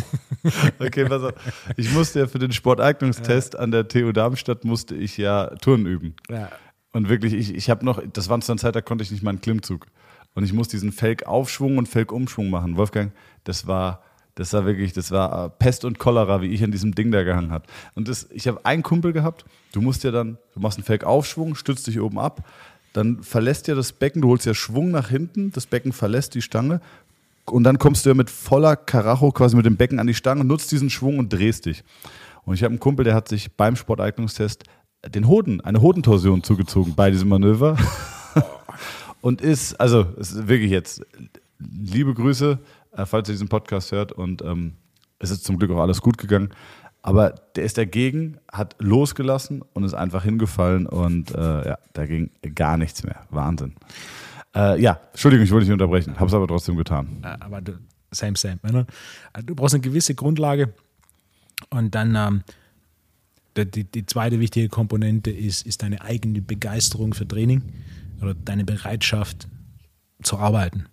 okay, pass auf. Ich musste ja für den Sporteignungstest ja. an der TU Darmstadt musste ich ja Turnen üben. Ja. Und wirklich, ich, ich habe noch, das war zu einer Zeit, da konnte ich nicht mal einen Klimmzug. Und ich musste diesen Felgaufschwung und Felgumschwung machen. Wolfgang, das war das war wirklich, das war äh, Pest und Cholera, wie ich an diesem Ding da gehangen habe. Und das, ich habe einen Kumpel gehabt, du musst ja dann, du machst einen Fake-Aufschwung, stützt dich oben ab, dann verlässt ja das Becken, du holst ja Schwung nach hinten, das Becken verlässt die Stange und dann kommst du ja mit voller Karacho quasi mit dem Becken an die Stange, nutzt diesen Schwung und drehst dich. Und ich habe einen Kumpel, der hat sich beim Sporteignungstest den Hoden, eine Hodentorsion zugezogen bei diesem Manöver. und ist, also, es ist wirklich jetzt, liebe Grüße äh, falls ihr diesen Podcast hört. Und ähm, es ist zum Glück auch alles gut gegangen. Aber der ist dagegen, hat losgelassen und ist einfach hingefallen und äh, ja, da ging gar nichts mehr. Wahnsinn. Äh, ja, Entschuldigung, ich wollte dich nicht unterbrechen, habe es aber trotzdem getan. Aber du, same, same. Ne? Du brauchst eine gewisse Grundlage und dann ähm, die, die zweite wichtige Komponente ist, ist deine eigene Begeisterung für Training oder deine Bereitschaft zu arbeiten.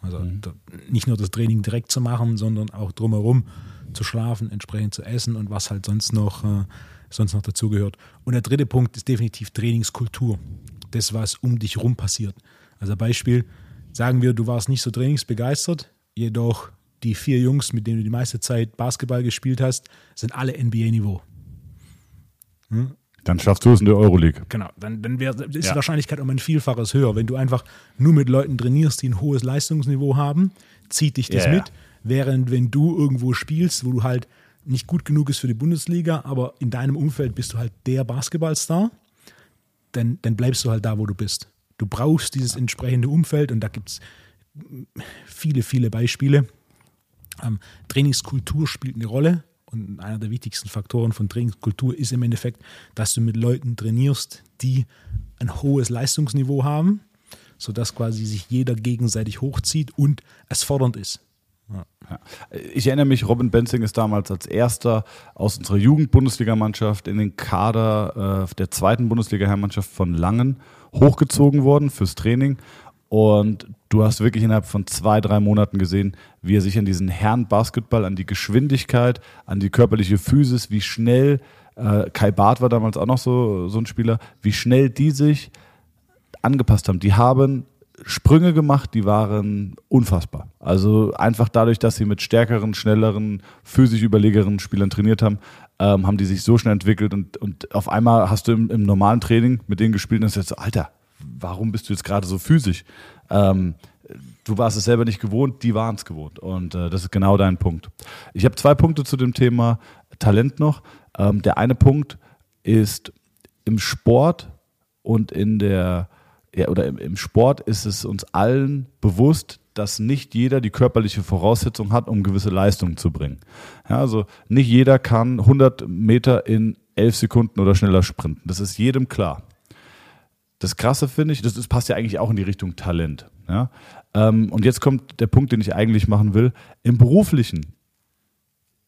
Also mhm. nicht nur das Training direkt zu machen, sondern auch drumherum zu schlafen, entsprechend zu essen und was halt sonst noch, äh, sonst noch dazugehört. Und der dritte Punkt ist definitiv Trainingskultur. Das, was um dich rum passiert. Also Beispiel, sagen wir, du warst nicht so trainingsbegeistert, jedoch die vier Jungs, mit denen du die meiste Zeit Basketball gespielt hast, sind alle NBA-Niveau. Hm? Dann schaffst du es in der Euroleague. Genau, dann, dann wär, ist ja. die Wahrscheinlichkeit um ein Vielfaches höher. Wenn du einfach nur mit Leuten trainierst, die ein hohes Leistungsniveau haben, zieht dich das ja, mit. Ja. Während wenn du irgendwo spielst, wo du halt nicht gut genug ist für die Bundesliga, aber in deinem Umfeld bist du halt der Basketballstar, dann, dann bleibst du halt da, wo du bist. Du brauchst dieses entsprechende Umfeld und da gibt es viele, viele Beispiele. Ähm, Trainingskultur spielt eine Rolle. Und einer der wichtigsten Faktoren von Trainingskultur ist im Endeffekt, dass du mit Leuten trainierst, die ein hohes Leistungsniveau haben, sodass quasi sich jeder gegenseitig hochzieht und es fordernd ist. Ja. Ich erinnere mich, Robin Benzing ist damals als erster aus unserer Jugend-Bundesligamannschaft in den Kader äh, der zweiten Bundesliga-Herrmannschaft von Langen hochgezogen worden fürs Training. Und du hast wirklich innerhalb von zwei, drei Monaten gesehen, wie er sich an diesen Herren-Basketball, an die Geschwindigkeit, an die körperliche Physis, wie schnell, äh, Kai Barth war damals auch noch so, so ein Spieler, wie schnell die sich angepasst haben. Die haben Sprünge gemacht, die waren unfassbar. Also einfach dadurch, dass sie mit stärkeren, schnelleren, physisch überlegeren Spielern trainiert haben, ähm, haben die sich so schnell entwickelt und, und auf einmal hast du im, im normalen Training mit denen gespielt und hast jetzt so, Alter, warum bist du jetzt gerade so physisch? Ähm, du warst es selber nicht gewohnt, die waren es gewohnt. Und äh, das ist genau dein Punkt. Ich habe zwei Punkte zu dem Thema Talent noch. Ähm, der eine Punkt ist im Sport und in der ja, oder im, im Sport ist es uns allen bewusst, dass nicht jeder die körperliche Voraussetzung hat, um gewisse Leistungen zu bringen. Ja, also nicht jeder kann 100 Meter in 11 Sekunden oder schneller sprinten. Das ist jedem klar. Das Krasse finde ich, das, das, passt ja eigentlich auch in die Richtung Talent. Ja? Ähm, und jetzt kommt der Punkt, den ich eigentlich machen will. Im Beruflichen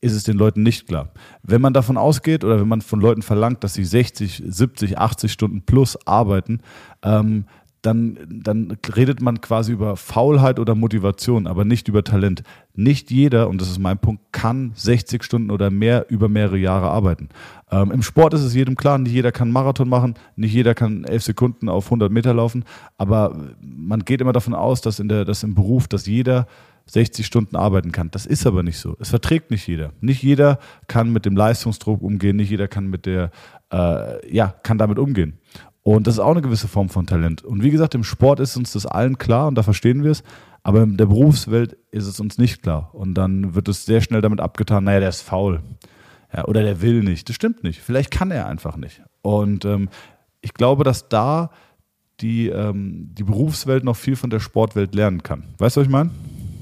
ist es den Leuten nicht klar. Wenn man davon ausgeht oder wenn man von Leuten verlangt, dass sie 60, 70, 80 Stunden plus arbeiten, ähm, dann, dann redet man quasi über Faulheit oder Motivation, aber nicht über Talent. Nicht jeder, und das ist mein Punkt, kann 60 Stunden oder mehr über mehrere Jahre arbeiten. Ähm, Im Sport ist es jedem klar, nicht jeder kann Marathon machen, nicht jeder kann 11 Sekunden auf 100 Meter laufen, aber man geht immer davon aus, dass, in der, dass im Beruf, dass jeder 60 Stunden arbeiten kann. Das ist aber nicht so. Es verträgt nicht jeder. Nicht jeder kann mit dem Leistungsdruck umgehen, nicht jeder kann mit der, äh, ja, kann damit umgehen. Und das ist auch eine gewisse Form von Talent. Und wie gesagt, im Sport ist uns das allen klar und da verstehen wir es. Aber in der Berufswelt ist es uns nicht klar. Und dann wird es sehr schnell damit abgetan, naja, der ist faul. Ja, oder der will nicht. Das stimmt nicht. Vielleicht kann er einfach nicht. Und ähm, ich glaube, dass da die, ähm, die Berufswelt noch viel von der Sportwelt lernen kann. Weißt du, was ich meine?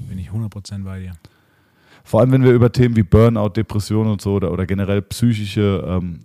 Bin ich 100% bei dir. Vor allem, wenn wir über Themen wie Burnout, Depression und so oder, oder generell psychische ähm,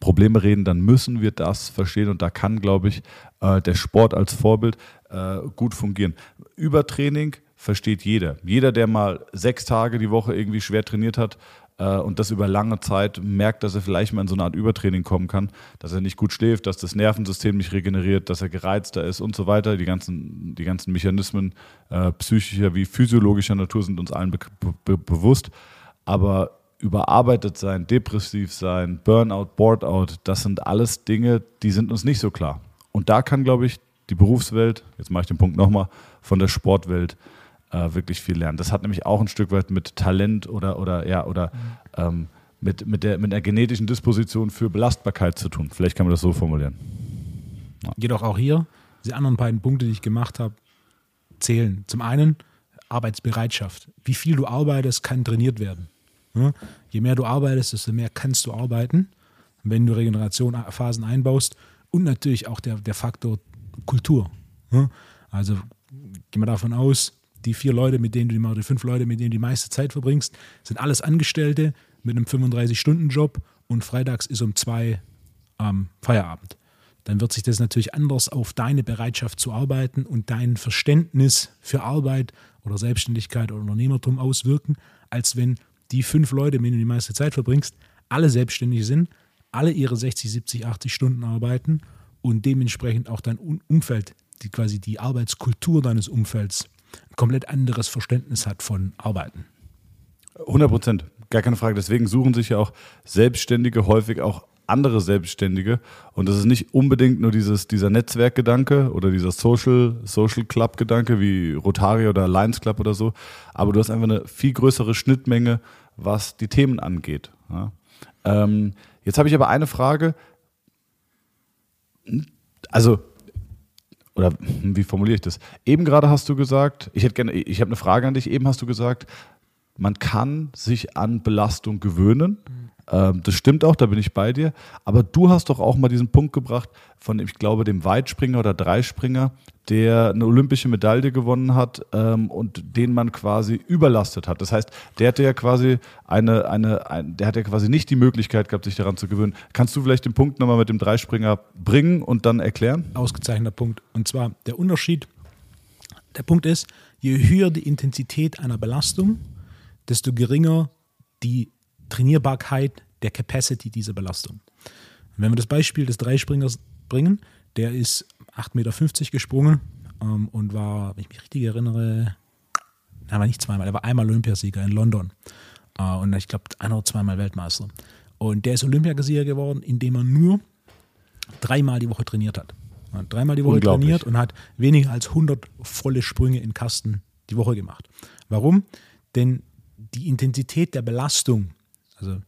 Probleme reden, dann müssen wir das verstehen und da kann, glaube ich, äh, der Sport als Vorbild äh, gut fungieren. Übertraining versteht jeder. Jeder, der mal sechs Tage die Woche irgendwie schwer trainiert hat äh, und das über lange Zeit merkt, dass er vielleicht mal in so eine Art Übertraining kommen kann, dass er nicht gut schläft, dass das Nervensystem nicht regeneriert, dass er gereizter ist und so weiter. Die ganzen, die ganzen Mechanismen äh, psychischer wie physiologischer Natur sind uns allen be be bewusst. Aber überarbeitet sein, depressiv sein, Burnout, Boardout, das sind alles Dinge, die sind uns nicht so klar. Und da kann, glaube ich, die Berufswelt, jetzt mache ich den Punkt nochmal, von der Sportwelt äh, wirklich viel lernen. Das hat nämlich auch ein Stück weit mit Talent oder, oder, ja, oder mhm. ähm, mit, mit, der, mit der genetischen Disposition für Belastbarkeit zu tun. Vielleicht kann man das so formulieren. Ja. Jedoch auch hier, die anderen beiden Punkte, die ich gemacht habe, zählen. Zum einen Arbeitsbereitschaft. Wie viel du arbeitest, kann trainiert werden. Je mehr du arbeitest, desto mehr kannst du arbeiten, wenn du Regenerationphasen einbaust. Und natürlich auch der, der Faktor Kultur. Also gehen wir davon aus, die vier Leute, mit denen du die, die fünf Leute, mit denen du die meiste Zeit verbringst, sind alles Angestellte mit einem 35-Stunden-Job und freitags ist um zwei ähm, Feierabend. Dann wird sich das natürlich anders auf deine Bereitschaft zu arbeiten und dein Verständnis für Arbeit oder Selbstständigkeit oder Unternehmertum auswirken, als wenn die fünf Leute, mit denen du die meiste Zeit verbringst, alle selbstständig sind, alle ihre 60, 70, 80 Stunden arbeiten und dementsprechend auch dein Umfeld, die quasi die Arbeitskultur deines Umfelds, ein komplett anderes Verständnis hat von Arbeiten. 100 Prozent, gar keine Frage. Deswegen suchen sich ja auch Selbstständige häufig auch andere Selbstständige. Und das ist nicht unbedingt nur dieses, dieser Netzwerkgedanke oder dieser Social, Social Club-Gedanke wie Rotary oder Lions Club oder so. Aber du hast einfach eine viel größere Schnittmenge, was die Themen angeht. Ja. Ähm, jetzt habe ich aber eine Frage. Also, oder wie formuliere ich das? Eben gerade hast du gesagt, ich hätte gerne, ich habe eine Frage an dich. Eben hast du gesagt, man kann sich an Belastung gewöhnen. Mhm. Ähm, das stimmt auch, da bin ich bei dir. Aber du hast doch auch mal diesen Punkt gebracht von, ich glaube, dem Weitspringer oder Dreispringer, der eine olympische Medaille gewonnen hat ähm, und den man quasi überlastet hat. Das heißt, der hatte ja quasi eine, eine, ein, der hat ja quasi nicht die Möglichkeit gehabt, sich daran zu gewöhnen. Kannst du vielleicht den Punkt nochmal mit dem Dreispringer bringen und dann erklären? Ausgezeichneter Punkt. Und zwar der Unterschied, der Punkt ist, je höher die Intensität einer Belastung, desto geringer die Trainierbarkeit der Capacity dieser Belastung. Und wenn wir das Beispiel des Dreispringers bringen, der ist 8,50 Meter gesprungen ähm, und war, wenn ich mich richtig erinnere, er war nicht zweimal, er war einmal Olympiasieger in London äh, und ich glaube ein oder zweimal Weltmeister. Und der ist Olympiasieger geworden, indem er nur dreimal die Woche trainiert hat. Er hat dreimal die Woche trainiert und hat weniger als 100 volle Sprünge in Kasten die Woche gemacht. Warum? Denn die Intensität der Belastung, also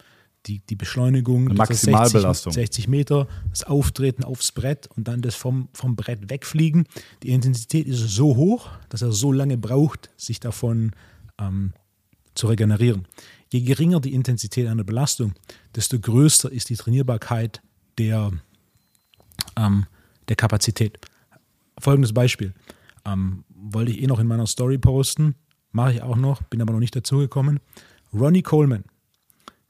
die, die Beschleunigung, Maximalbelastung. 60, 60 Meter, das Auftreten aufs Brett und dann das vom, vom Brett wegfliegen. Die Intensität ist so hoch, dass er so lange braucht, sich davon ähm, zu regenerieren. Je geringer die Intensität einer Belastung, desto größer ist die Trainierbarkeit der, ähm, der Kapazität. Folgendes Beispiel. Ähm, wollte ich eh noch in meiner Story posten. Mache ich auch noch, bin aber noch nicht dazu gekommen. Ronnie Coleman.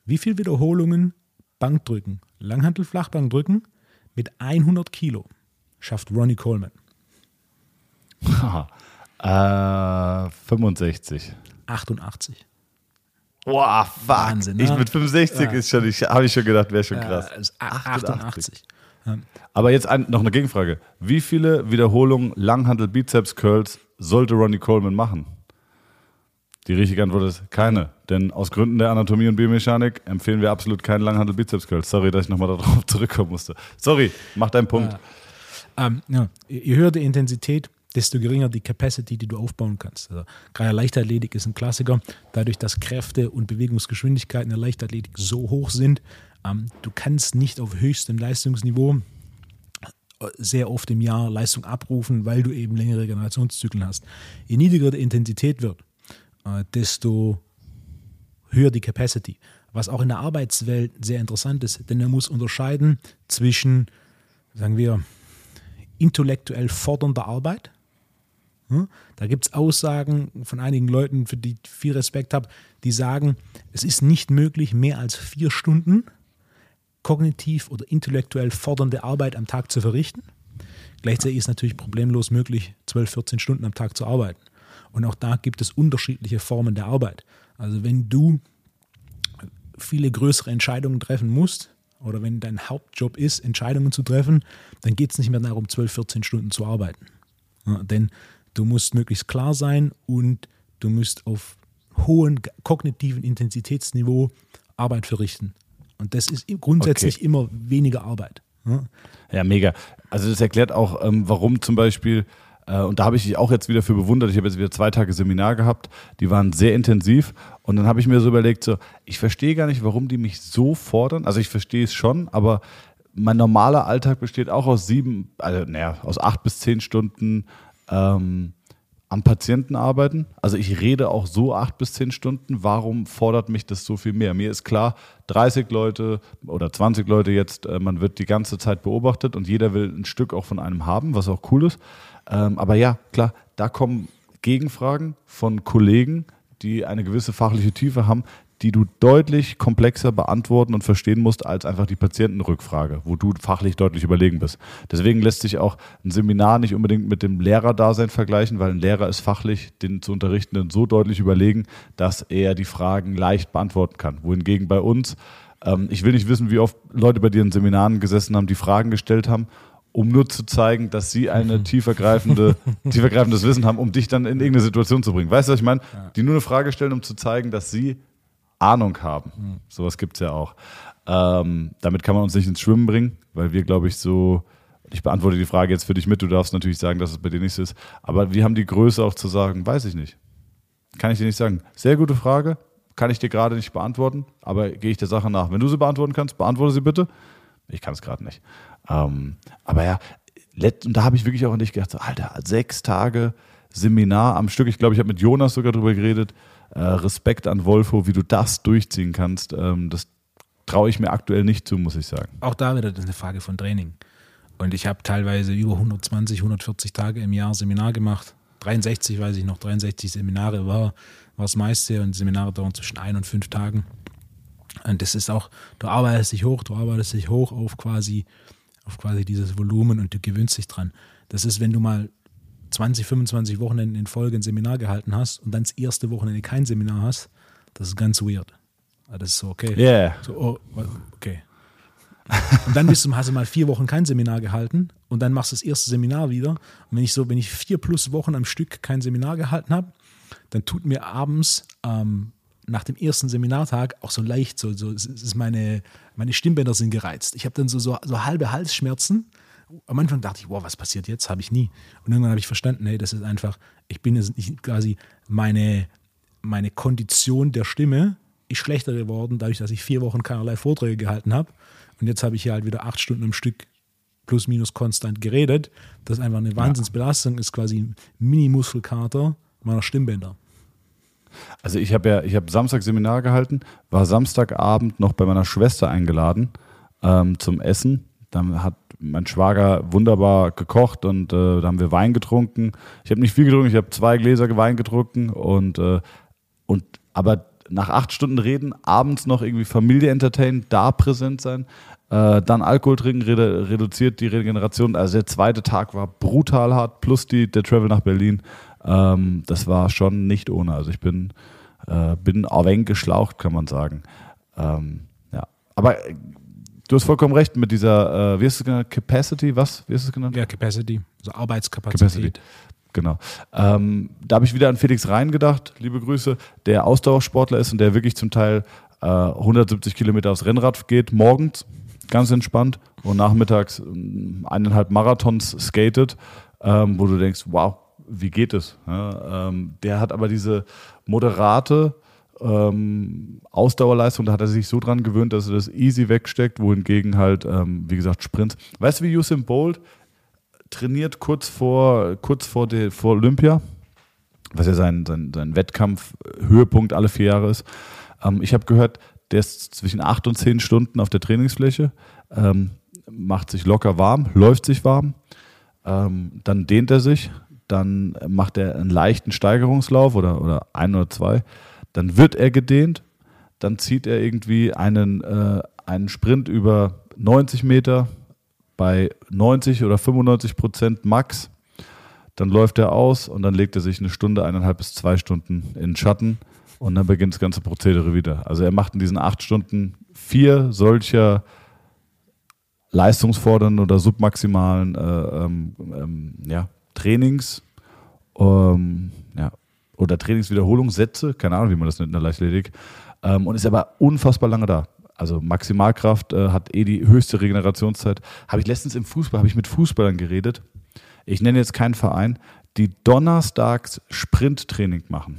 Wie viele Wiederholungen Bankdrücken, Langhantel Flachbankdrücken mit 100 Kilo schafft Ronnie Coleman? äh, 65. 88. Boah, fuck. Wahnsinn, ne? Ich mit 65 ja. ist schon, ich, habe ich schon gedacht, wäre schon krass. Ja, 88. 88. Aber jetzt ein, noch eine Gegenfrage. Wie viele Wiederholungen Langhandel Bizeps Curls sollte Ronnie Coleman machen? Die richtige Antwort ist keine. Denn aus Gründen der Anatomie und Biomechanik empfehlen wir absolut keinen Langhandel Bizeps Curls. Sorry, dass ich nochmal darauf zurückkommen musste. Sorry, mach deinen Punkt. Ähm, ja, je höher die Intensität, desto geringer die Capacity, die du aufbauen kannst. Also, gerade Leichtathletik ist ein Klassiker. Dadurch, dass Kräfte und Bewegungsgeschwindigkeiten der Leichtathletik so hoch sind, ähm, du kannst nicht auf höchstem Leistungsniveau äh, sehr oft im Jahr Leistung abrufen, weil du eben längere Generationszyklen hast. Je niedriger die Intensität wird, desto höher die Capacity. Was auch in der Arbeitswelt sehr interessant ist, denn er muss unterscheiden zwischen, sagen wir, intellektuell fordernder Arbeit. Hm? Da gibt es Aussagen von einigen Leuten, für die ich viel Respekt habe, die sagen, es ist nicht möglich, mehr als vier Stunden kognitiv oder intellektuell fordernde Arbeit am Tag zu verrichten. Gleichzeitig ist natürlich problemlos möglich, 12, 14 Stunden am Tag zu arbeiten. Und auch da gibt es unterschiedliche Formen der Arbeit. Also wenn du viele größere Entscheidungen treffen musst, oder wenn dein Hauptjob ist, Entscheidungen zu treffen, dann geht es nicht mehr darum, 12, 14 Stunden zu arbeiten. Ja, denn du musst möglichst klar sein und du musst auf hohem kognitiven Intensitätsniveau Arbeit verrichten. Und das ist grundsätzlich okay. immer weniger Arbeit. Ja? ja, mega. Also das erklärt auch, ähm, warum zum Beispiel und da habe ich dich auch jetzt wieder für bewundert. Ich habe jetzt wieder zwei Tage Seminar gehabt, die waren sehr intensiv. Und dann habe ich mir so überlegt, so, ich verstehe gar nicht, warum die mich so fordern. Also ich verstehe es schon, aber mein normaler Alltag besteht auch aus sieben, also naja, aus acht bis zehn Stunden ähm, am Patienten arbeiten. Also ich rede auch so acht bis zehn Stunden. Warum fordert mich das so viel mehr? Mir ist klar, 30 Leute oder 20 Leute jetzt, äh, man wird die ganze Zeit beobachtet und jeder will ein Stück auch von einem haben, was auch cool ist. Ähm, aber ja, klar, da kommen Gegenfragen von Kollegen, die eine gewisse fachliche Tiefe haben, die du deutlich komplexer beantworten und verstehen musst als einfach die Patientenrückfrage, wo du fachlich deutlich überlegen bist. Deswegen lässt sich auch ein Seminar nicht unbedingt mit dem Lehrerdasein vergleichen, weil ein Lehrer ist fachlich den zu Unterrichtenden so deutlich überlegen, dass er die Fragen leicht beantworten kann. Wohingegen bei uns, ähm, ich will nicht wissen, wie oft Leute bei dir in Seminaren gesessen haben, die Fragen gestellt haben um nur zu zeigen, dass sie eine tiefergreifende, tiefergreifendes Wissen haben, um dich dann in irgendeine Situation zu bringen. Weißt du, was ich meine? Ja. Die nur eine Frage stellen, um zu zeigen, dass sie Ahnung haben. Mhm. Sowas gibt es ja auch. Ähm, damit kann man uns nicht ins Schwimmen bringen, weil wir, glaube ich, so, ich beantworte die Frage jetzt für dich mit, du darfst natürlich sagen, dass es bei dir nicht so ist, aber wir haben die Größe auch zu sagen, weiß ich nicht. Kann ich dir nicht sagen. Sehr gute Frage, kann ich dir gerade nicht beantworten, aber gehe ich der Sache nach. Wenn du sie beantworten kannst, beantworte sie bitte. Ich kann es gerade nicht. Ähm, aber ja, und da habe ich wirklich auch an dich gedacht, so, Alter, sechs Tage Seminar am Stück. Ich glaube, ich habe mit Jonas sogar drüber geredet. Äh, Respekt an Wolfo, wie du das durchziehen kannst. Ähm, das traue ich mir aktuell nicht zu, muss ich sagen. Auch da wieder das eine Frage von Training. Und ich habe teilweise über 120, 140 Tage im Jahr Seminar gemacht. 63, weiß ich noch, 63 Seminare war, war das meiste und Seminare dauern zwischen ein und fünf Tagen. Und das ist auch, du arbeitest dich hoch, du arbeitest dich hoch auf quasi auf quasi dieses Volumen und du gewöhnst dich dran. Das ist, wenn du mal 20, 25 Wochenenden in Folge ein Seminar gehalten hast und dann das erste Wochenende kein Seminar hast, das ist ganz weird. Ah, das ist so, okay. Yeah. So, oh, okay. Und dann bist du, hast du mal vier Wochen kein Seminar gehalten und dann machst du das erste Seminar wieder. Und wenn ich so, wenn ich vier plus Wochen am Stück kein Seminar gehalten habe, dann tut mir abends ähm, nach dem ersten Seminartag auch so leicht, so, so ist meine, meine Stimmbänder sind gereizt. Ich habe dann so, so, so halbe Halsschmerzen. Am Anfang dachte ich, wow, was passiert jetzt? Habe ich nie. Und irgendwann habe ich verstanden, hey, das ist einfach, ich bin jetzt nicht quasi meine, meine Kondition der Stimme ist schlechter geworden, dadurch, dass ich vier Wochen keinerlei Vorträge gehalten habe. Und jetzt habe ich hier halt wieder acht Stunden am Stück plus minus konstant geredet. Das ist einfach eine Wahnsinnsbelastung, ist quasi ein Mini-Muskelkater meiner Stimmbänder. Also ich habe ja, ich habe Samstag Seminar gehalten, war Samstagabend noch bei meiner Schwester eingeladen ähm, zum Essen. Dann hat mein Schwager wunderbar gekocht und äh, da haben wir Wein getrunken. Ich habe nicht viel getrunken, ich habe zwei Gläser Wein getrunken und, äh, und aber nach acht Stunden reden, abends noch irgendwie Familie entertainen, da präsent sein, äh, dann Alkohol trinken, redu reduziert die Regeneration. Also der zweite Tag war brutal hart, plus die, der Travel nach Berlin. Ähm, das war schon nicht ohne. Also ich bin, äh, bin ein wenig geschlaucht, kann man sagen. Ähm, ja. Aber Du hast vollkommen recht mit dieser, äh, wie ist es genannt? Capacity, was? Wie ist es genannt? Ja, Capacity, also Arbeitskapazität. Capacity. Genau. Ähm, da habe ich wieder an Felix Rhein gedacht, liebe Grüße, der Ausdauersportler ist und der wirklich zum Teil äh, 170 Kilometer aufs Rennrad geht, morgens, ganz entspannt, und nachmittags ähm, eineinhalb Marathons skatet, ähm, wo du denkst, wow, wie geht es? Ja, ähm, der hat aber diese moderate ähm, Ausdauerleistung, da hat er sich so dran gewöhnt, dass er das easy wegsteckt, wohingegen halt, ähm, wie gesagt, Sprints. Weißt du, wie Usain Bolt trainiert kurz vor, kurz vor, der, vor Olympia, was ja sein, sein, sein Wettkampf-Höhepunkt alle vier Jahre ist. Ähm, ich habe gehört, der ist zwischen acht und zehn Stunden auf der Trainingsfläche, ähm, macht sich locker warm, läuft sich warm, ähm, dann dehnt er sich, dann macht er einen leichten Steigerungslauf oder, oder ein oder zwei, dann wird er gedehnt, dann zieht er irgendwie einen, äh, einen Sprint über 90 Meter bei 90 oder 95 Prozent Max. Dann läuft er aus und dann legt er sich eine Stunde, eineinhalb bis zwei Stunden in den Schatten und dann beginnt das ganze Prozedere wieder. Also er macht in diesen acht Stunden vier solcher leistungsfordernden oder submaximalen äh, ähm, ähm, ja, Trainings ähm, ja, oder Trainingswiederholungssätze, keine Ahnung, wie man das nennt in der Leichtathletik, ähm, und ist aber unfassbar lange da. Also Maximalkraft äh, hat eh die höchste Regenerationszeit. Habe ich letztens im Fußball, habe ich mit Fußballern geredet. Ich nenne jetzt keinen Verein, die donnerstags Sprinttraining machen.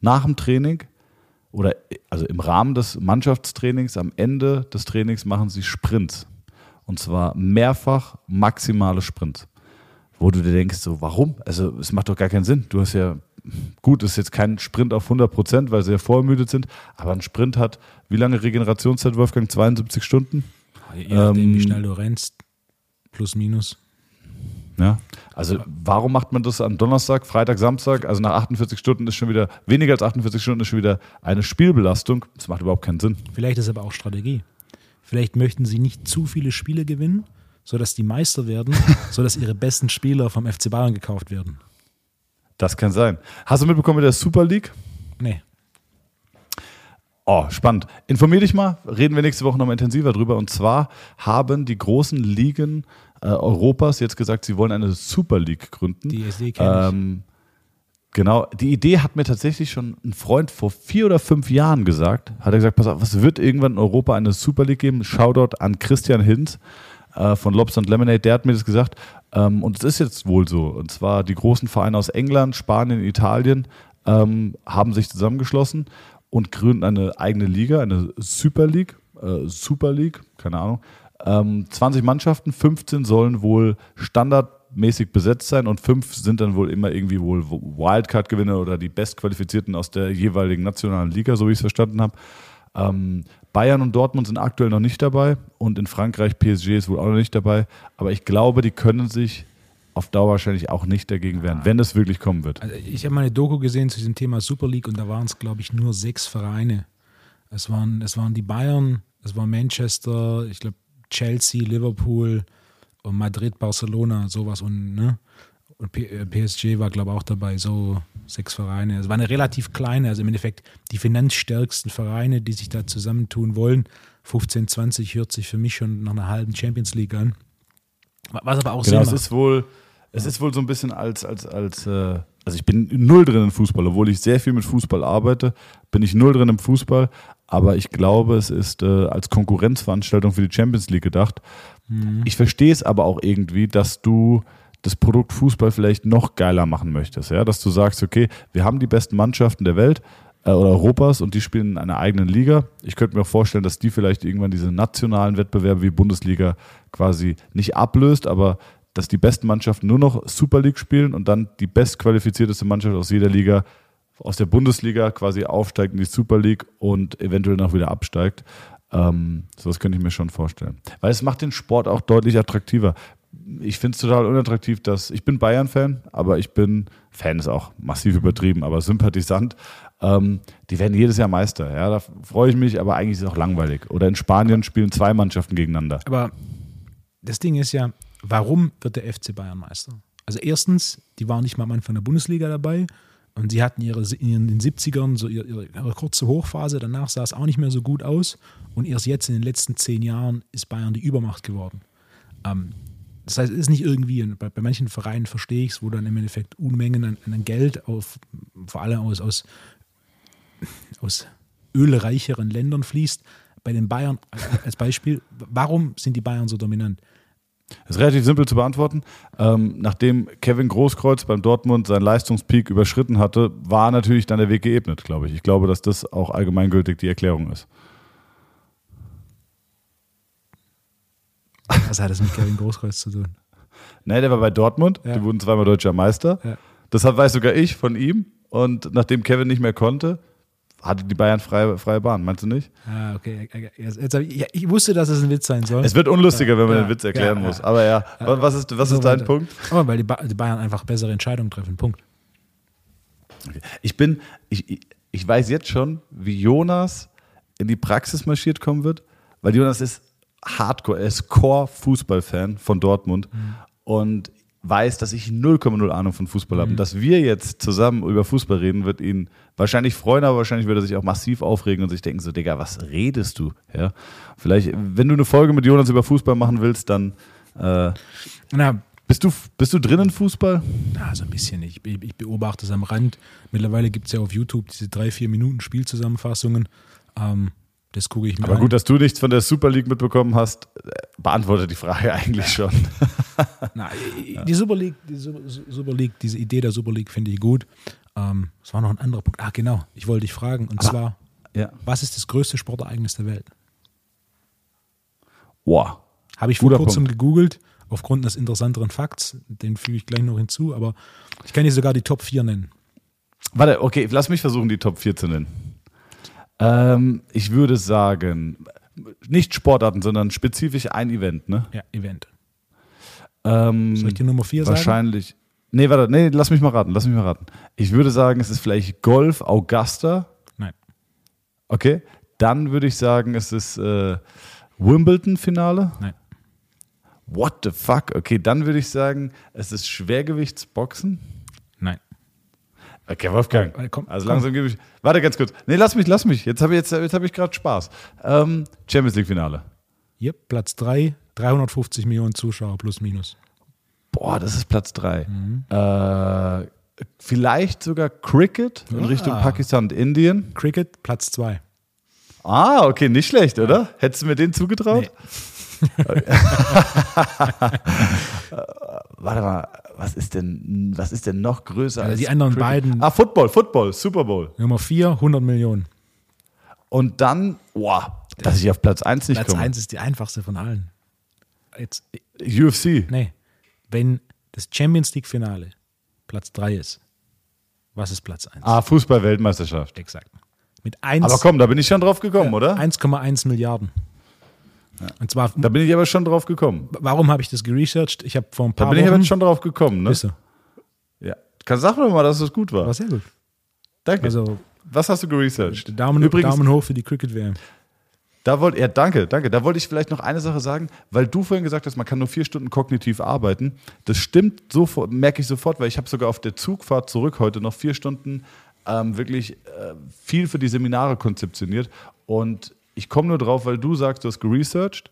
Nach dem Training oder also im Rahmen des Mannschaftstrainings, am Ende des Trainings machen sie Sprints. Und zwar mehrfach maximale Sprints. Wo du dir denkst, so, warum? Also, es macht doch gar keinen Sinn. Du hast ja, gut, es ist jetzt kein Sprint auf 100 Prozent, weil sie ja vorermüdet sind, aber ein Sprint hat, wie lange Regenerationszeit, Wolfgang? 72 Stunden? Je nachdem, ähm, wie schnell du rennst, plus minus. Ja, also warum macht man das am Donnerstag, Freitag, Samstag? Also nach 48 Stunden ist schon wieder, weniger als 48 Stunden ist schon wieder eine Spielbelastung. Das macht überhaupt keinen Sinn. Vielleicht ist aber auch Strategie. Vielleicht möchten sie nicht zu viele Spiele gewinnen, sodass die Meister werden, sodass ihre besten Spieler vom FC Bayern gekauft werden. Das kann sein. Hast du mitbekommen mit der Super League? Nee. Oh, spannend. Informier dich mal, reden wir nächste Woche nochmal intensiver drüber. Und zwar haben die großen Ligen äh, Europas jetzt gesagt, sie wollen eine Super League gründen. Die SD kenne ähm, Genau, die Idee hat mir tatsächlich schon ein Freund vor vier oder fünf Jahren gesagt. Hat er gesagt, pass auf, es wird irgendwann in Europa eine Super League geben. Shoutout an Christian Hinz äh, von Lobster und Lemonade, der hat mir das gesagt. Ähm, und es ist jetzt wohl so. Und zwar die großen Vereine aus England, Spanien, Italien ähm, haben sich zusammengeschlossen und gründen eine eigene Liga, eine Super League. Äh, Super League, keine Ahnung. Ähm, 20 Mannschaften, 15 sollen wohl standardmäßig besetzt sein und fünf sind dann wohl immer irgendwie wohl Wildcard-Gewinner oder die Bestqualifizierten aus der jeweiligen nationalen Liga, so wie ich es verstanden habe. Ähm, Bayern und Dortmund sind aktuell noch nicht dabei und in Frankreich PSG ist wohl auch noch nicht dabei. Aber ich glaube, die können sich auf Dauer wahrscheinlich auch nicht dagegen wehren, wenn es wirklich kommen wird. Also ich habe mal eine Doku gesehen zu diesem Thema Super League und da waren es, glaube ich, nur sechs Vereine. Es waren, es waren die Bayern, es war Manchester, ich glaube Chelsea, Liverpool und Madrid, Barcelona, sowas und, ne? Und PSG äh, war, glaube ich, auch dabei, so sechs Vereine. Es war eine relativ kleine, also im Endeffekt die finanzstärksten Vereine, die sich da zusammentun wollen. 15, 20 hört sich für mich schon nach einer halben Champions League an. Was aber auch genau, Sinn es ist wohl, es ist wohl so ein bisschen als, als, als, äh, also ich bin null drin im Fußball, obwohl ich sehr viel mit Fußball arbeite, bin ich null drin im Fußball, aber ich glaube, es ist äh, als Konkurrenzveranstaltung für die Champions League gedacht. Mhm. Ich verstehe es aber auch irgendwie, dass du das Produkt Fußball vielleicht noch geiler machen möchtest. Ja? Dass du sagst, okay, wir haben die besten Mannschaften der Welt äh, oder Europas und die spielen in einer eigenen Liga. Ich könnte mir auch vorstellen, dass die vielleicht irgendwann diese nationalen Wettbewerbe wie Bundesliga quasi nicht ablöst, aber dass die besten Mannschaften nur noch Super League spielen und dann die bestqualifizierteste Mannschaft aus jeder Liga aus der Bundesliga quasi aufsteigt in die Super League und eventuell noch wieder absteigt. Ähm, sowas könnte ich mir schon vorstellen. Weil es macht den Sport auch deutlich attraktiver. Ich finde es total unattraktiv, dass ich bin Bayern-Fan, aber ich bin Fan ist auch massiv übertrieben, aber Sympathisant. Ähm, die werden jedes Jahr Meister. Ja, da freue ich mich, aber eigentlich ist es auch langweilig. Oder in Spanien spielen zwei Mannschaften gegeneinander. Aber das Ding ist ja, warum wird der FC Bayern Meister? Also erstens, die waren nicht mal am Anfang der Bundesliga dabei Und sie hatten ihre, in den 70ern so ihre, ihre, kurze Hochphase, danach sah es auch nicht mehr so gut aus. Und erst jetzt in den letzten zehn Jahren ist Bayern die Übermacht geworden. Ähm, das heißt, es ist nicht irgendwie, bei, bei manchen Vereinen verstehe ich es, wo dann im Endeffekt Unmengen an, an Geld, auf, vor allem aus, aus, aus ölreicheren Ländern fließt. Bei den Bayern als Beispiel, warum sind die Bayern so dominant? Das ist relativ simpel zu beantworten. Ähm, nachdem Kevin Großkreuz beim Dortmund seinen Leistungspeak überschritten hatte, war natürlich dann der Weg geebnet, glaube ich. Ich glaube, dass das auch allgemeingültig die Erklärung ist. Was hat das mit Kevin Großkreuz zu tun? Nein, der war bei Dortmund. Ja. Die wurden zweimal deutscher Meister. Ja. Das weiß sogar ich von ihm. Und nachdem Kevin nicht mehr konnte, hatte die Bayern freie, freie Bahn. Meinst du nicht? Ah, okay. Jetzt, jetzt ich, ja, ich wusste, dass es ein Witz sein soll. Es wird unlustiger, wenn man Ja, den Witz erklären ja, muss. Aber ja, was ist, was So ist dein weiter. Punkt? Aber weil die, ba die Bayern einfach bessere Entscheidungen treffen. Punkt. Ich bin, ich- ich weiß jetzt schon, wie Jonas in die Praxis marschiert kommen wird, weil Jonas ist Hardcore, er ist Core-Fußballfan von Dortmund und weiß, dass ich 0,0 Ahnung von Fußball habe. Und dass wir jetzt zusammen über Fußball reden, wird ihn wahrscheinlich freuen, aber wahrscheinlich wird er sich auch massiv aufregen und sich denken so, Digga, was redest du? Ja, vielleicht, wenn du eine Folge mit Jonas über Fußball machen willst, dann äh, Na, bist, du, bist du drin in Fußball? na, so ein bisschen. Ich, ich, ich beobachte es am Rand. Mittlerweile gibt es ja auf YouTube diese drei, vier Minuten Spielzusammenfassungen. Ähm, das gucke ich mir Aber an. gut, dass du nichts von der Super League mitbekommen hast, äh, beantwortet die Frage eigentlich schon. Na, die Super League, die Super, League, diese Idee der Super League finde ich gut. Ähm, Es war noch ein anderer Punkt. Ah, genau. Ich wollte dich fragen. Und zwar, Ja. was ist das größte Sportereignis der Welt? Wow. Habe ich vor Guter kurzem Punkt. gegoogelt, aufgrund des interessanteren Fakts. Den füge ich gleich noch hinzu. Aber ich kann dir sogar die Top 4 nennen. Warte, okay, lass mich versuchen, die Top 4 zu nennen. Ähm, ich würde sagen, nicht Sportarten, sondern spezifisch ein Event, ne? Ja, Event. Ähm, Soll ich dir Nummer 4 sagen? wahrscheinlich. Nee, warte, nee, lass mich mal raten, lass mich mal raten. Ich würde sagen, es ist vielleicht Golf Augusta. Nein. Okay. Dann würde ich sagen, es ist äh, Wimbledon-Finale. Nein. What the fuck? Okay, dann würde ich sagen, es ist Schwergewichtsboxen. Nein. Okay, Wolfgang. Komm, also komm. langsam gebe ich. Warte ganz kurz. Nee, lass mich, lass mich. Jetzt habe ich, jetzt, jetzt hab ich gerade Spaß. Ähm, Champions League-Finale. Yep, Platz 3, 350 Millionen Zuschauer plus minus. Boah, das ist Platz 3. Mhm. Äh, vielleicht sogar Cricket in Ah. Richtung Pakistan und Indien. Cricket, Platz 2. Ah, okay, nicht schlecht, oder? Hättest du mir den zugetraut? Warte mal, was ist denn, was ist denn noch größer Also als die anderen Cricket? beiden- Ah, Football, Football, Super Bowl. Nummer 4, 100 Millionen. Und dann, wow, dass ich auf Platz 1 nicht Platz komme. 1 ist die einfachste von allen. Jetzt, UFC. nee, wenn das Champions League Finale Platz 3 ist, was ist Platz 1? Ah, Fußball-Weltmeisterschaft. Exakt. Mit 1, Aber komm, da bin ich schon drauf gekommen, oder? 1,1 Milliarden. Und zwar, Da bin ich aber schon drauf gekommen. warum habe ich das geresearched? Ich habe vor ein Da paar bin ich aber Wochen. schon drauf gekommen, ne? Bist du? Ja. Kann sag mir mal, dass es gut war. War sehr gut. Danke. Also Was hast du geresearched? Daumen, Übrigens, Daumen hoch für die Cricket-WM. da wollte, ja, danke, danke. Da wollte ich vielleicht noch eine Sache sagen, weil du vorhin gesagt hast, man kann nur vier Stunden kognitiv arbeiten. Das stimmt sofort, merke ich sofort, weil ich habe sogar auf der Zugfahrt zurück heute noch vier Stunden ähm, wirklich äh, viel für die Seminare konzeptioniert. Und ich komme nur drauf, weil du sagst, du hast geresearched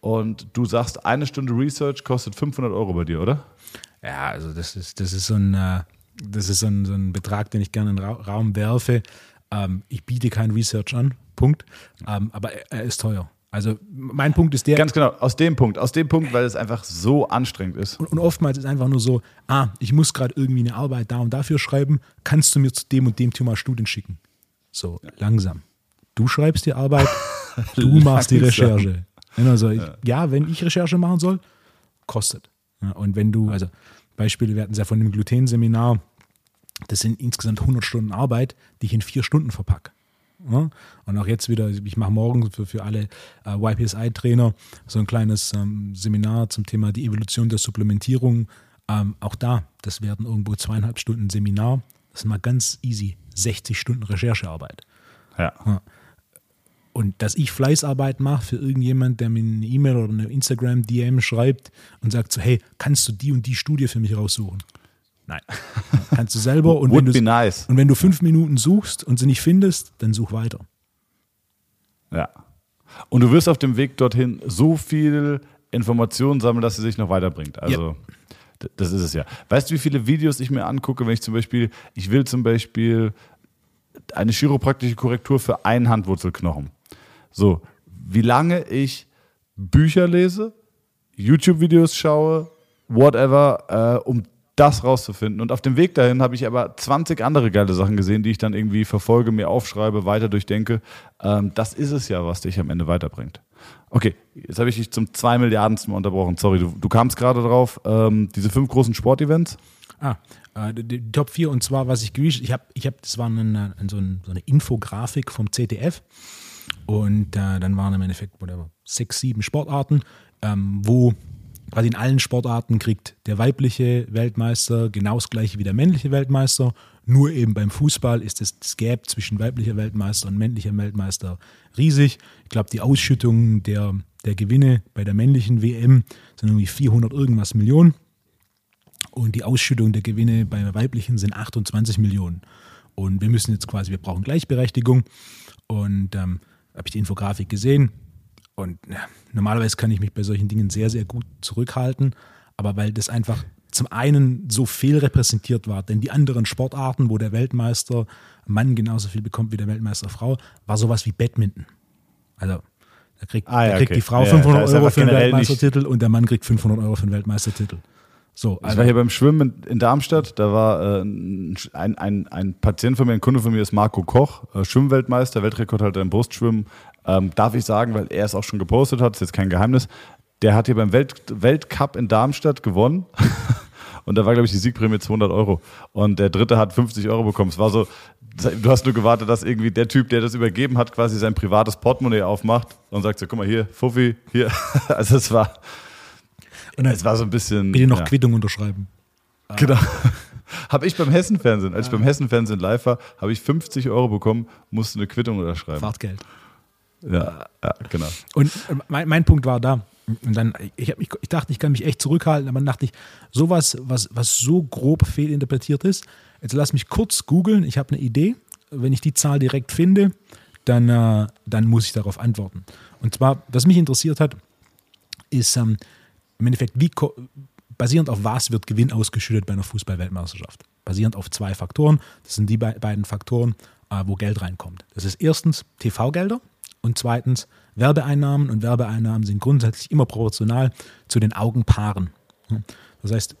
und du sagst, eine Stunde Research kostet 500 Euro bei dir, oder? Ja, also das ist, das ist so ein, äh, das ist so ein, so ein Betrag, den ich gerne in den Ra Raum werfe. Ähm, ich biete kein Research an, Punkt. Ähm, aber er, ist teuer. Also mein Punkt ist der, Ganz genau, aus dem Punkt, aus dem Punkt, weil es einfach so anstrengend ist. und, und oftmals ist einfach nur so, ah, ich muss gerade irgendwie eine Arbeit da und dafür schreiben, kannst du mir zu dem und dem Thema Studien schicken? So, langsam. Du schreibst die Arbeit, du machst die. Recherche. Also, ich, ja, wenn ich Recherche machen soll, kostet. Ja, und wenn du, also Beispiele, wir hatten es ja von dem Gluten-Seminar, das sind insgesamt 100 Stunden Arbeit, die ich in vier Stunden verpacke. Ja? Und auch jetzt wieder, ich mache morgen für, für alle äh, YPSI-Trainer so ein kleines ähm, Seminar zum Thema die Evolution der Supplementierung. Ähm, auch da, das werden irgendwo zweieinhalb Stunden Seminar. Das ist mal ganz easy, 60 Stunden Recherchearbeit. Ja. Und dass ich Fleißarbeit mache für irgendjemand, der mir eine E-Mail oder eine Instagram-DM schreibt und sagt so, hey, kannst du die und die Studie für mich raussuchen? Nein. Kannst du selber. Und Would wenn, du, nice. und wenn du fünf Minuten suchst und sie nicht findest, dann such weiter. Ja. Und du wirst auf dem Weg dorthin so viel Informationen sammeln, dass sie sich noch weiterbringt. Also, d- das ist es ja. Weißt du, wie viele Videos ich mir angucke, wenn ich zum Beispiel, ich will zum Beispiel eine chiropraktische Korrektur für einen Handwurzelknochen. So, wie lange ich Bücher lese, YouTube-Videos schaue, whatever, äh, um das rauszufinden. Und auf dem Weg dahin habe ich aber 20 andere geile Sachen gesehen, die ich dann irgendwie verfolge, mir aufschreibe, weiter durchdenke. Ähm, das ist es ja, was dich am Ende weiterbringt. Okay, jetzt habe ich dich zum zwei Milliardensten unterbrochen. Sorry, du, du kamst gerade drauf. Ähm, diese fünf großen Sportevents. Ah, äh, die, Top 4 und zwar, was ich gewischt, habe, ich hab, das war eine, so, so eine Infografik vom ZDF und äh, dann waren im Endeffekt whatever, sechs, sieben Sportarten, ähm, wo quasi in allen Sportarten kriegt der weibliche Weltmeister genau das gleiche wie der männliche Weltmeister, nur eben beim Fußball ist das, das Gap zwischen weiblicher Weltmeister und männlicher Weltmeister riesig. Ich glaube, die Ausschüttung der, der Gewinne bei der männlichen WM sind irgendwie 400 irgendwas Millionen. Und die Ausschüttung der Gewinne bei weiblichen sind 28 Millionen. Und wir müssen jetzt quasi, wir brauchen Gleichberechtigung. Und ähm, habe ich die Infografik gesehen. Und ja, normalerweise kann ich mich bei solchen Dingen sehr, sehr gut zurückhalten. Aber weil das einfach zum einen so viel repräsentiert war, denn die anderen Sportarten, wo der Weltmeister Mann genauso viel bekommt wie der Weltmeister Frau, war sowas wie Badminton. Also da kriegt, Ah, ja, da kriegt okay. die Frau Ja, ja, 500 da ist Euro für den Weltmeistertitel und der Mann kriegt 500 Euro für den Weltmeistertitel. So, Ich war hier beim Schwimmen in, in Darmstadt, da war äh, ein, ein, ein Patient von mir, ein Kunde von mir ist Marco Koch, äh, Schwimmweltmeister, Weltrekordhalter im Brustschwimmen. Ähm, darf ich sagen, weil er es auch schon gepostet hat, ist jetzt kein Geheimnis. Der hat hier beim Welt, Weltcup in Darmstadt gewonnen. Und da war, glaube ich, die Siegprämie 200 Euro. Und der Dritte hat 50 Euro bekommen. Es war so, du hast nur gewartet, dass irgendwie der Typ, der das übergeben hat, quasi sein privates Portemonnaie aufmacht und sagt so, guck mal hier, Fuffi, hier. Also es war, Und dann es war so ein bisschen... bitte noch ja. Quittung unterschreiben. Genau. Habe ich beim Hessenfernsehen, als ich beim Hessenfernsehen live war, habe ich 50 Euro bekommen, musste eine Quittung unterschreiben. Fahrtgeld. Ja, ja, genau. Und äh, mein, mein Punkt war da. Und dann, ich, mich, ich dachte, ich kann mich echt zurückhalten, aber dann dachte ich, sowas, was, was so grob fehlinterpretiert ist, jetzt lass mich kurz googeln, ich habe eine Idee. Wenn ich die Zahl direkt finde, dann, äh, dann muss ich darauf antworten. Und zwar, was mich interessiert hat, ist ähm, im Endeffekt, wie basierend auf was wird Gewinn ausgeschüttet bei einer Fußball-Weltmeisterschaft? Basierend auf zwei Faktoren. Das sind die be beiden Faktoren, äh, wo Geld reinkommt. Das ist erstens TV-Gelder und zweitens Werbeeinnahmen. Und Werbeeinnahmen sind grundsätzlich immer proportional zu den Augenpaaren. Das heißt,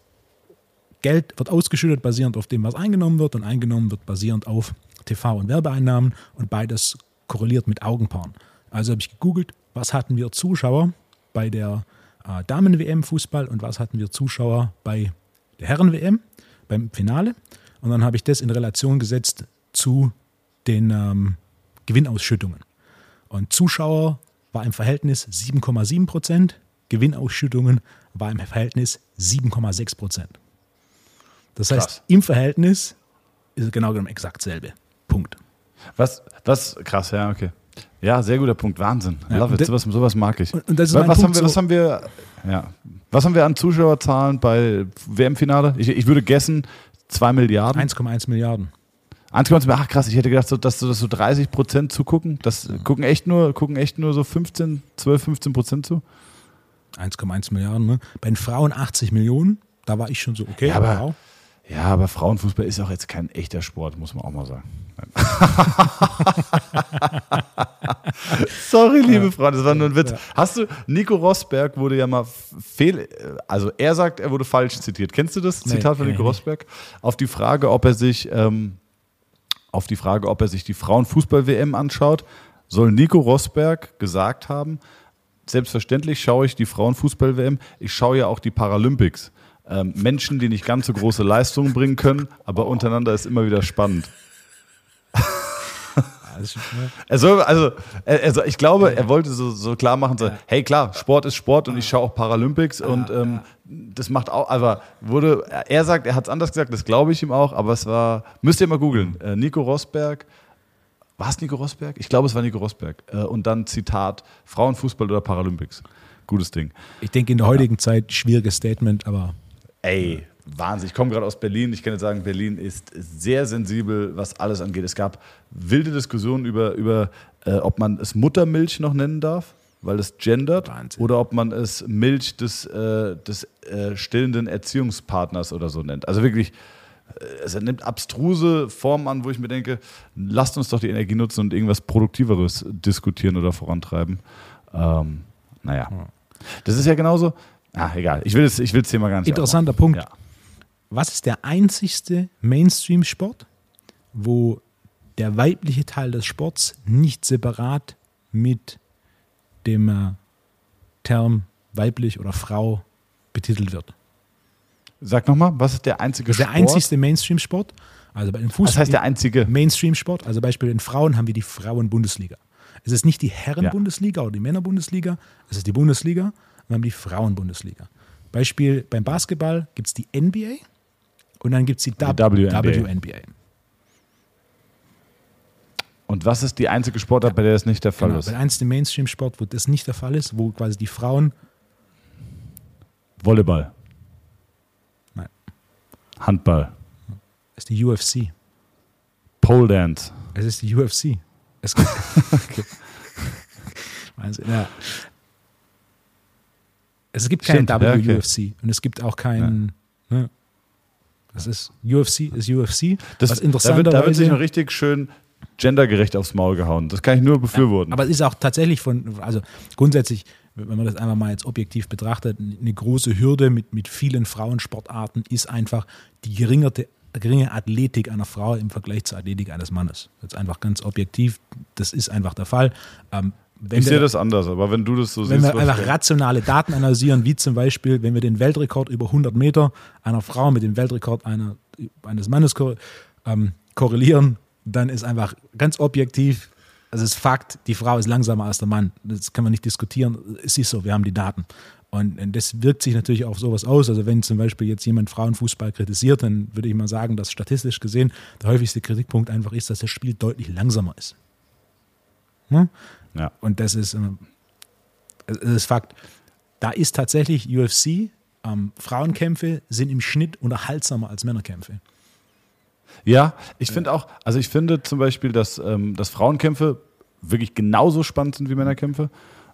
Geld wird ausgeschüttet basierend auf dem, was eingenommen wird, und eingenommen wird basierend auf TV- und Werbeeinnahmen und beides korreliert mit Augenpaaren. Also habe ich gegoogelt, was hatten wir Zuschauer bei der äh, Damen-WM Fußball und was hatten wir Zuschauer bei der Herren-WM beim Finale. Und dann habe ich das in Relation gesetzt zu den ähm, Gewinnausschüttungen. Und Zuschauer war im Verhältnis 7,7 Prozent, Gewinnausschüttungen war im Verhältnis 7,6 Prozent. Das heißt, Krass. im Verhältnis ist es genau genommen exakt selbe. Punkt. Was, was, krass, ja, okay. Ja, sehr guter Punkt, Wahnsinn. Ja, Love it, sowas, sowas mag ich. Und- und das ist was, mein was, Punkt haben wir, so- was haben wir, ja, was haben wir an Zuschauerzahlen bei WM-Finale? Ich, ich würde guessen, 2 Milliarden. 1,1 Milliarden. 1,2, ach krass, ich hätte gedacht, so, dass, so- dass so 30 Prozent zugucken. Das gucken echt nur, gucken echt nur so 15, 12, 15 Prozent zu. 1,1 Milliarden. Ne? Bei den Frauen 80 Millionen. Da war ich schon so, okay, Ja, aber- wow. Ja, aber Frauenfußball ist auch jetzt kein echter Sport, muss man auch mal sagen. Sorry, liebe Freunde, das war nur ein Witz. Hast du, Nico Rosberg wurde ja mal fehl, also er sagt, er wurde falsch zitiert. Kennst du das Nee, Zitat von kenn Nico nicht. Rosberg? Auf die Frage, ob er sich, ähm, auf die Frage, ob er sich die Frauenfußball-WM anschaut, soll Nico Rosberg gesagt haben, selbstverständlich schaue ich die Frauenfußball-WM, ich schaue ja auch die Paralympics. Ähm, Menschen, die nicht ganz so große Leistungen bringen können, aber untereinander ist immer wieder spannend. Also, also, also ich glaube, er wollte so, so klar machen, so, hey klar, Sport ist Sport und ich schaue auch Paralympics und ähm, das macht auch, aber wurde, er sagt, er hat es anders gesagt, das glaube ich ihm auch, aber es war, müsst ihr mal googeln, äh, Nico Rosberg, war es Nico Rosberg? Ich glaube, es war Nico Rosberg. Äh, und dann Zitat, Frauenfußball oder Paralympics. Gutes Ding. Ich denke, in der heutigen Zeit schwieriges Statement, aber Ey, Wahnsinn. Ich komme gerade aus Berlin. Ich kann jetzt sagen, Berlin ist sehr sensibel, was alles angeht. Es gab wilde Diskussionen über, über äh, ob man es Muttermilch noch nennen darf, weil es gendert, Wahnsinn. oder ob man es Milch des, äh, des äh, stillenden Erziehungspartners oder so nennt. Also wirklich, äh, es nimmt abstruse Formen an, wo ich mir denke, lasst uns doch die Energie nutzen und irgendwas Produktiveres diskutieren oder vorantreiben. Ähm, naja. Das ist ja genauso. Ah, egal. Ich will das, ich will das Thema gar nicht. Interessanter aufmachen. Punkt. Was ist der einzigste Mainstream-Sport, wo der weibliche Teil des Sports nicht separat mit dem äh, Term weiblich oder Frau betitelt wird? Sag nochmal, was ist der einzige Das ist der Sport? einzigste Mainstream-Sport. Also bei den Fußball. Was heißt der einzige? Mainstream-Sport. Also Beispiel in Frauen haben wir die Frauen-Bundesliga. Es ist nicht die Herren-Bundesliga oder die Männer-Bundesliga, es ist die Bundesliga. Wir haben die Frauen-Bundesliga. Beispiel beim Basketball gibt es die NBA und dann gibt es die, Die WNBA. WNBA. Und was ist die einzige Sportart, bei der das nicht der Fall Genau, ist? bei einzelnen Mainstream-Sport, wo das nicht der Fall ist, wo quasi die Frauen, Volleyball. Nein. Handball. ist die UFC. Pole Dance. Es ist die UFC. Es gibt, Wahnsinn, ja. Es gibt kein Stimmt, ja, okay. WUFC und es gibt auch kein. Ne, das ist UFC ist UFC. Das, was da, wird, da wird sich noch richtig schön gendergerecht aufs Maul gehauen. Das kann ich nur befürworten. Aber es ist auch tatsächlich von, also grundsätzlich, wenn man das einfach mal jetzt objektiv betrachtet, eine große Hürde mit, mit vielen Frauensportarten ist einfach die geringerte, geringe Athletik einer Frau im Vergleich zur Athletik eines Mannes. Jetzt einfach ganz objektiv, das ist einfach der Fall. Ähm, wenn ich sehe das anders, aber wenn du das so wenn siehst. wir einfach rationale Daten analysieren, wie zum Beispiel, wenn wir den Weltrekord über 100 Meter einer Frau mit dem Weltrekord einer, eines Mannes ähm, korrelieren, dann ist einfach ganz objektiv, also es ist Fakt, die Frau ist langsamer als der Mann. Das kann man nicht diskutieren. Es ist so, wir haben die Daten. Und das wirkt sich natürlich auf sowas aus. Also wenn zum Beispiel jetzt jemand Frauenfußball kritisiert, dann würde ich mal sagen, dass statistisch gesehen der häufigste Kritikpunkt einfach ist, dass das Spiel deutlich langsamer ist. Ne? Ja. Und das ist, ähm, es ist Fakt. Da ist tatsächlich UFC, ähm, Frauenkämpfe sind im Schnitt unterhaltsamer als Männerkämpfe. Ja, ich finde auch, also ich finde zum Beispiel, dass, ähm, dass Frauenkämpfe wirklich genauso spannend sind wie Männerkämpfe.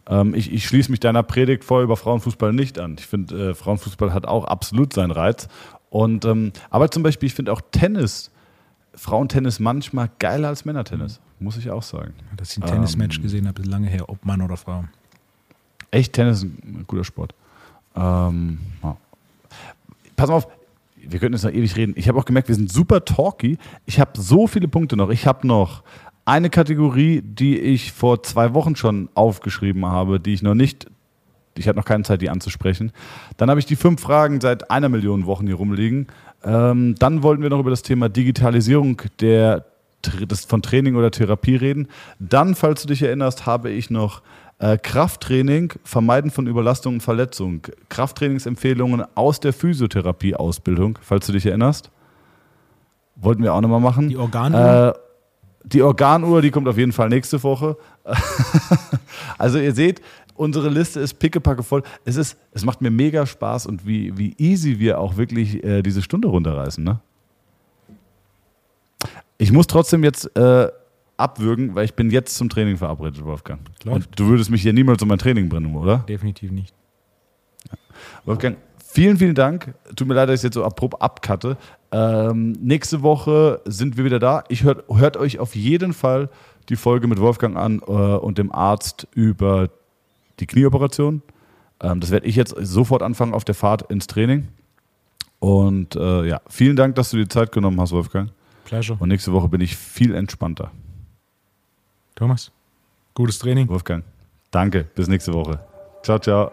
Ähm, ich, ich schließe mich deiner Predigt vor über Frauenfußball nicht an. Ich finde, äh, Frauenfußball hat auch absolut seinen Reiz. Und, ähm, aber zum Beispiel, ich finde auch Tennis, Frauentennis manchmal geiler als Männertennis, muss ich auch sagen. Dass ich ein Tennismatch Ähm. gesehen habe, ist lange her, ob Mann oder Frau. Echt, Tennis ist ein guter Sport. Ähm, ja. Pass mal auf, wir könnten jetzt noch ewig reden. Ich habe auch gemerkt, wir sind super talky. Ich habe so viele Punkte noch. Ich habe noch eine Kategorie, die ich vor zwei Wochen schon aufgeschrieben habe, die ich noch nicht, ich hatte noch keine Zeit, die anzusprechen. Dann habe ich die fünf Fragen seit einer Million Wochen hier rumliegen. Ähm, dann wollten wir noch über das Thema Digitalisierung der, des, von Training oder Therapie reden. Dann, falls du dich erinnerst, habe ich noch äh, Krafttraining, Vermeiden von Überlastung und Verletzung. Krafttrainingsempfehlungen aus der Physiotherapie-Ausbildung, falls du dich erinnerst. Wollten wir auch nochmal machen. Die Organuhr? Äh, die Organuhr, die kommt auf jeden Fall nächste Woche. also ihr seht, unsere Liste ist pickepacke voll. Es, ist, es macht mir mega Spaß und wie, wie easy wir auch wirklich äh, diese Stunde runterreißen. Ne? Ich muss trotzdem jetzt äh, abwürgen, weil ich bin jetzt zum Training verabredet, Wolfgang. Läuft. Und du würdest mich hier niemals um mein Training bringen, oder? Definitiv nicht. Wolfgang, vielen, vielen Dank. Tut mir leid, dass ich jetzt so abrupt abcutte. Ähm, nächste Woche sind wir wieder da. Ich hört, hört euch auf jeden Fall die Folge mit Wolfgang an äh, und dem Arzt über die Knieoperation. Ähm, das werde ich jetzt sofort anfangen auf der Fahrt ins Training. Und äh, ja, vielen Dank, dass du dir Zeit genommen hast, Wolfgang. Pleasure. Und nächste Woche bin ich viel entspannter. Thomas, gutes Training. Wolfgang, danke. Bis nächste Woche. Ciao, ciao.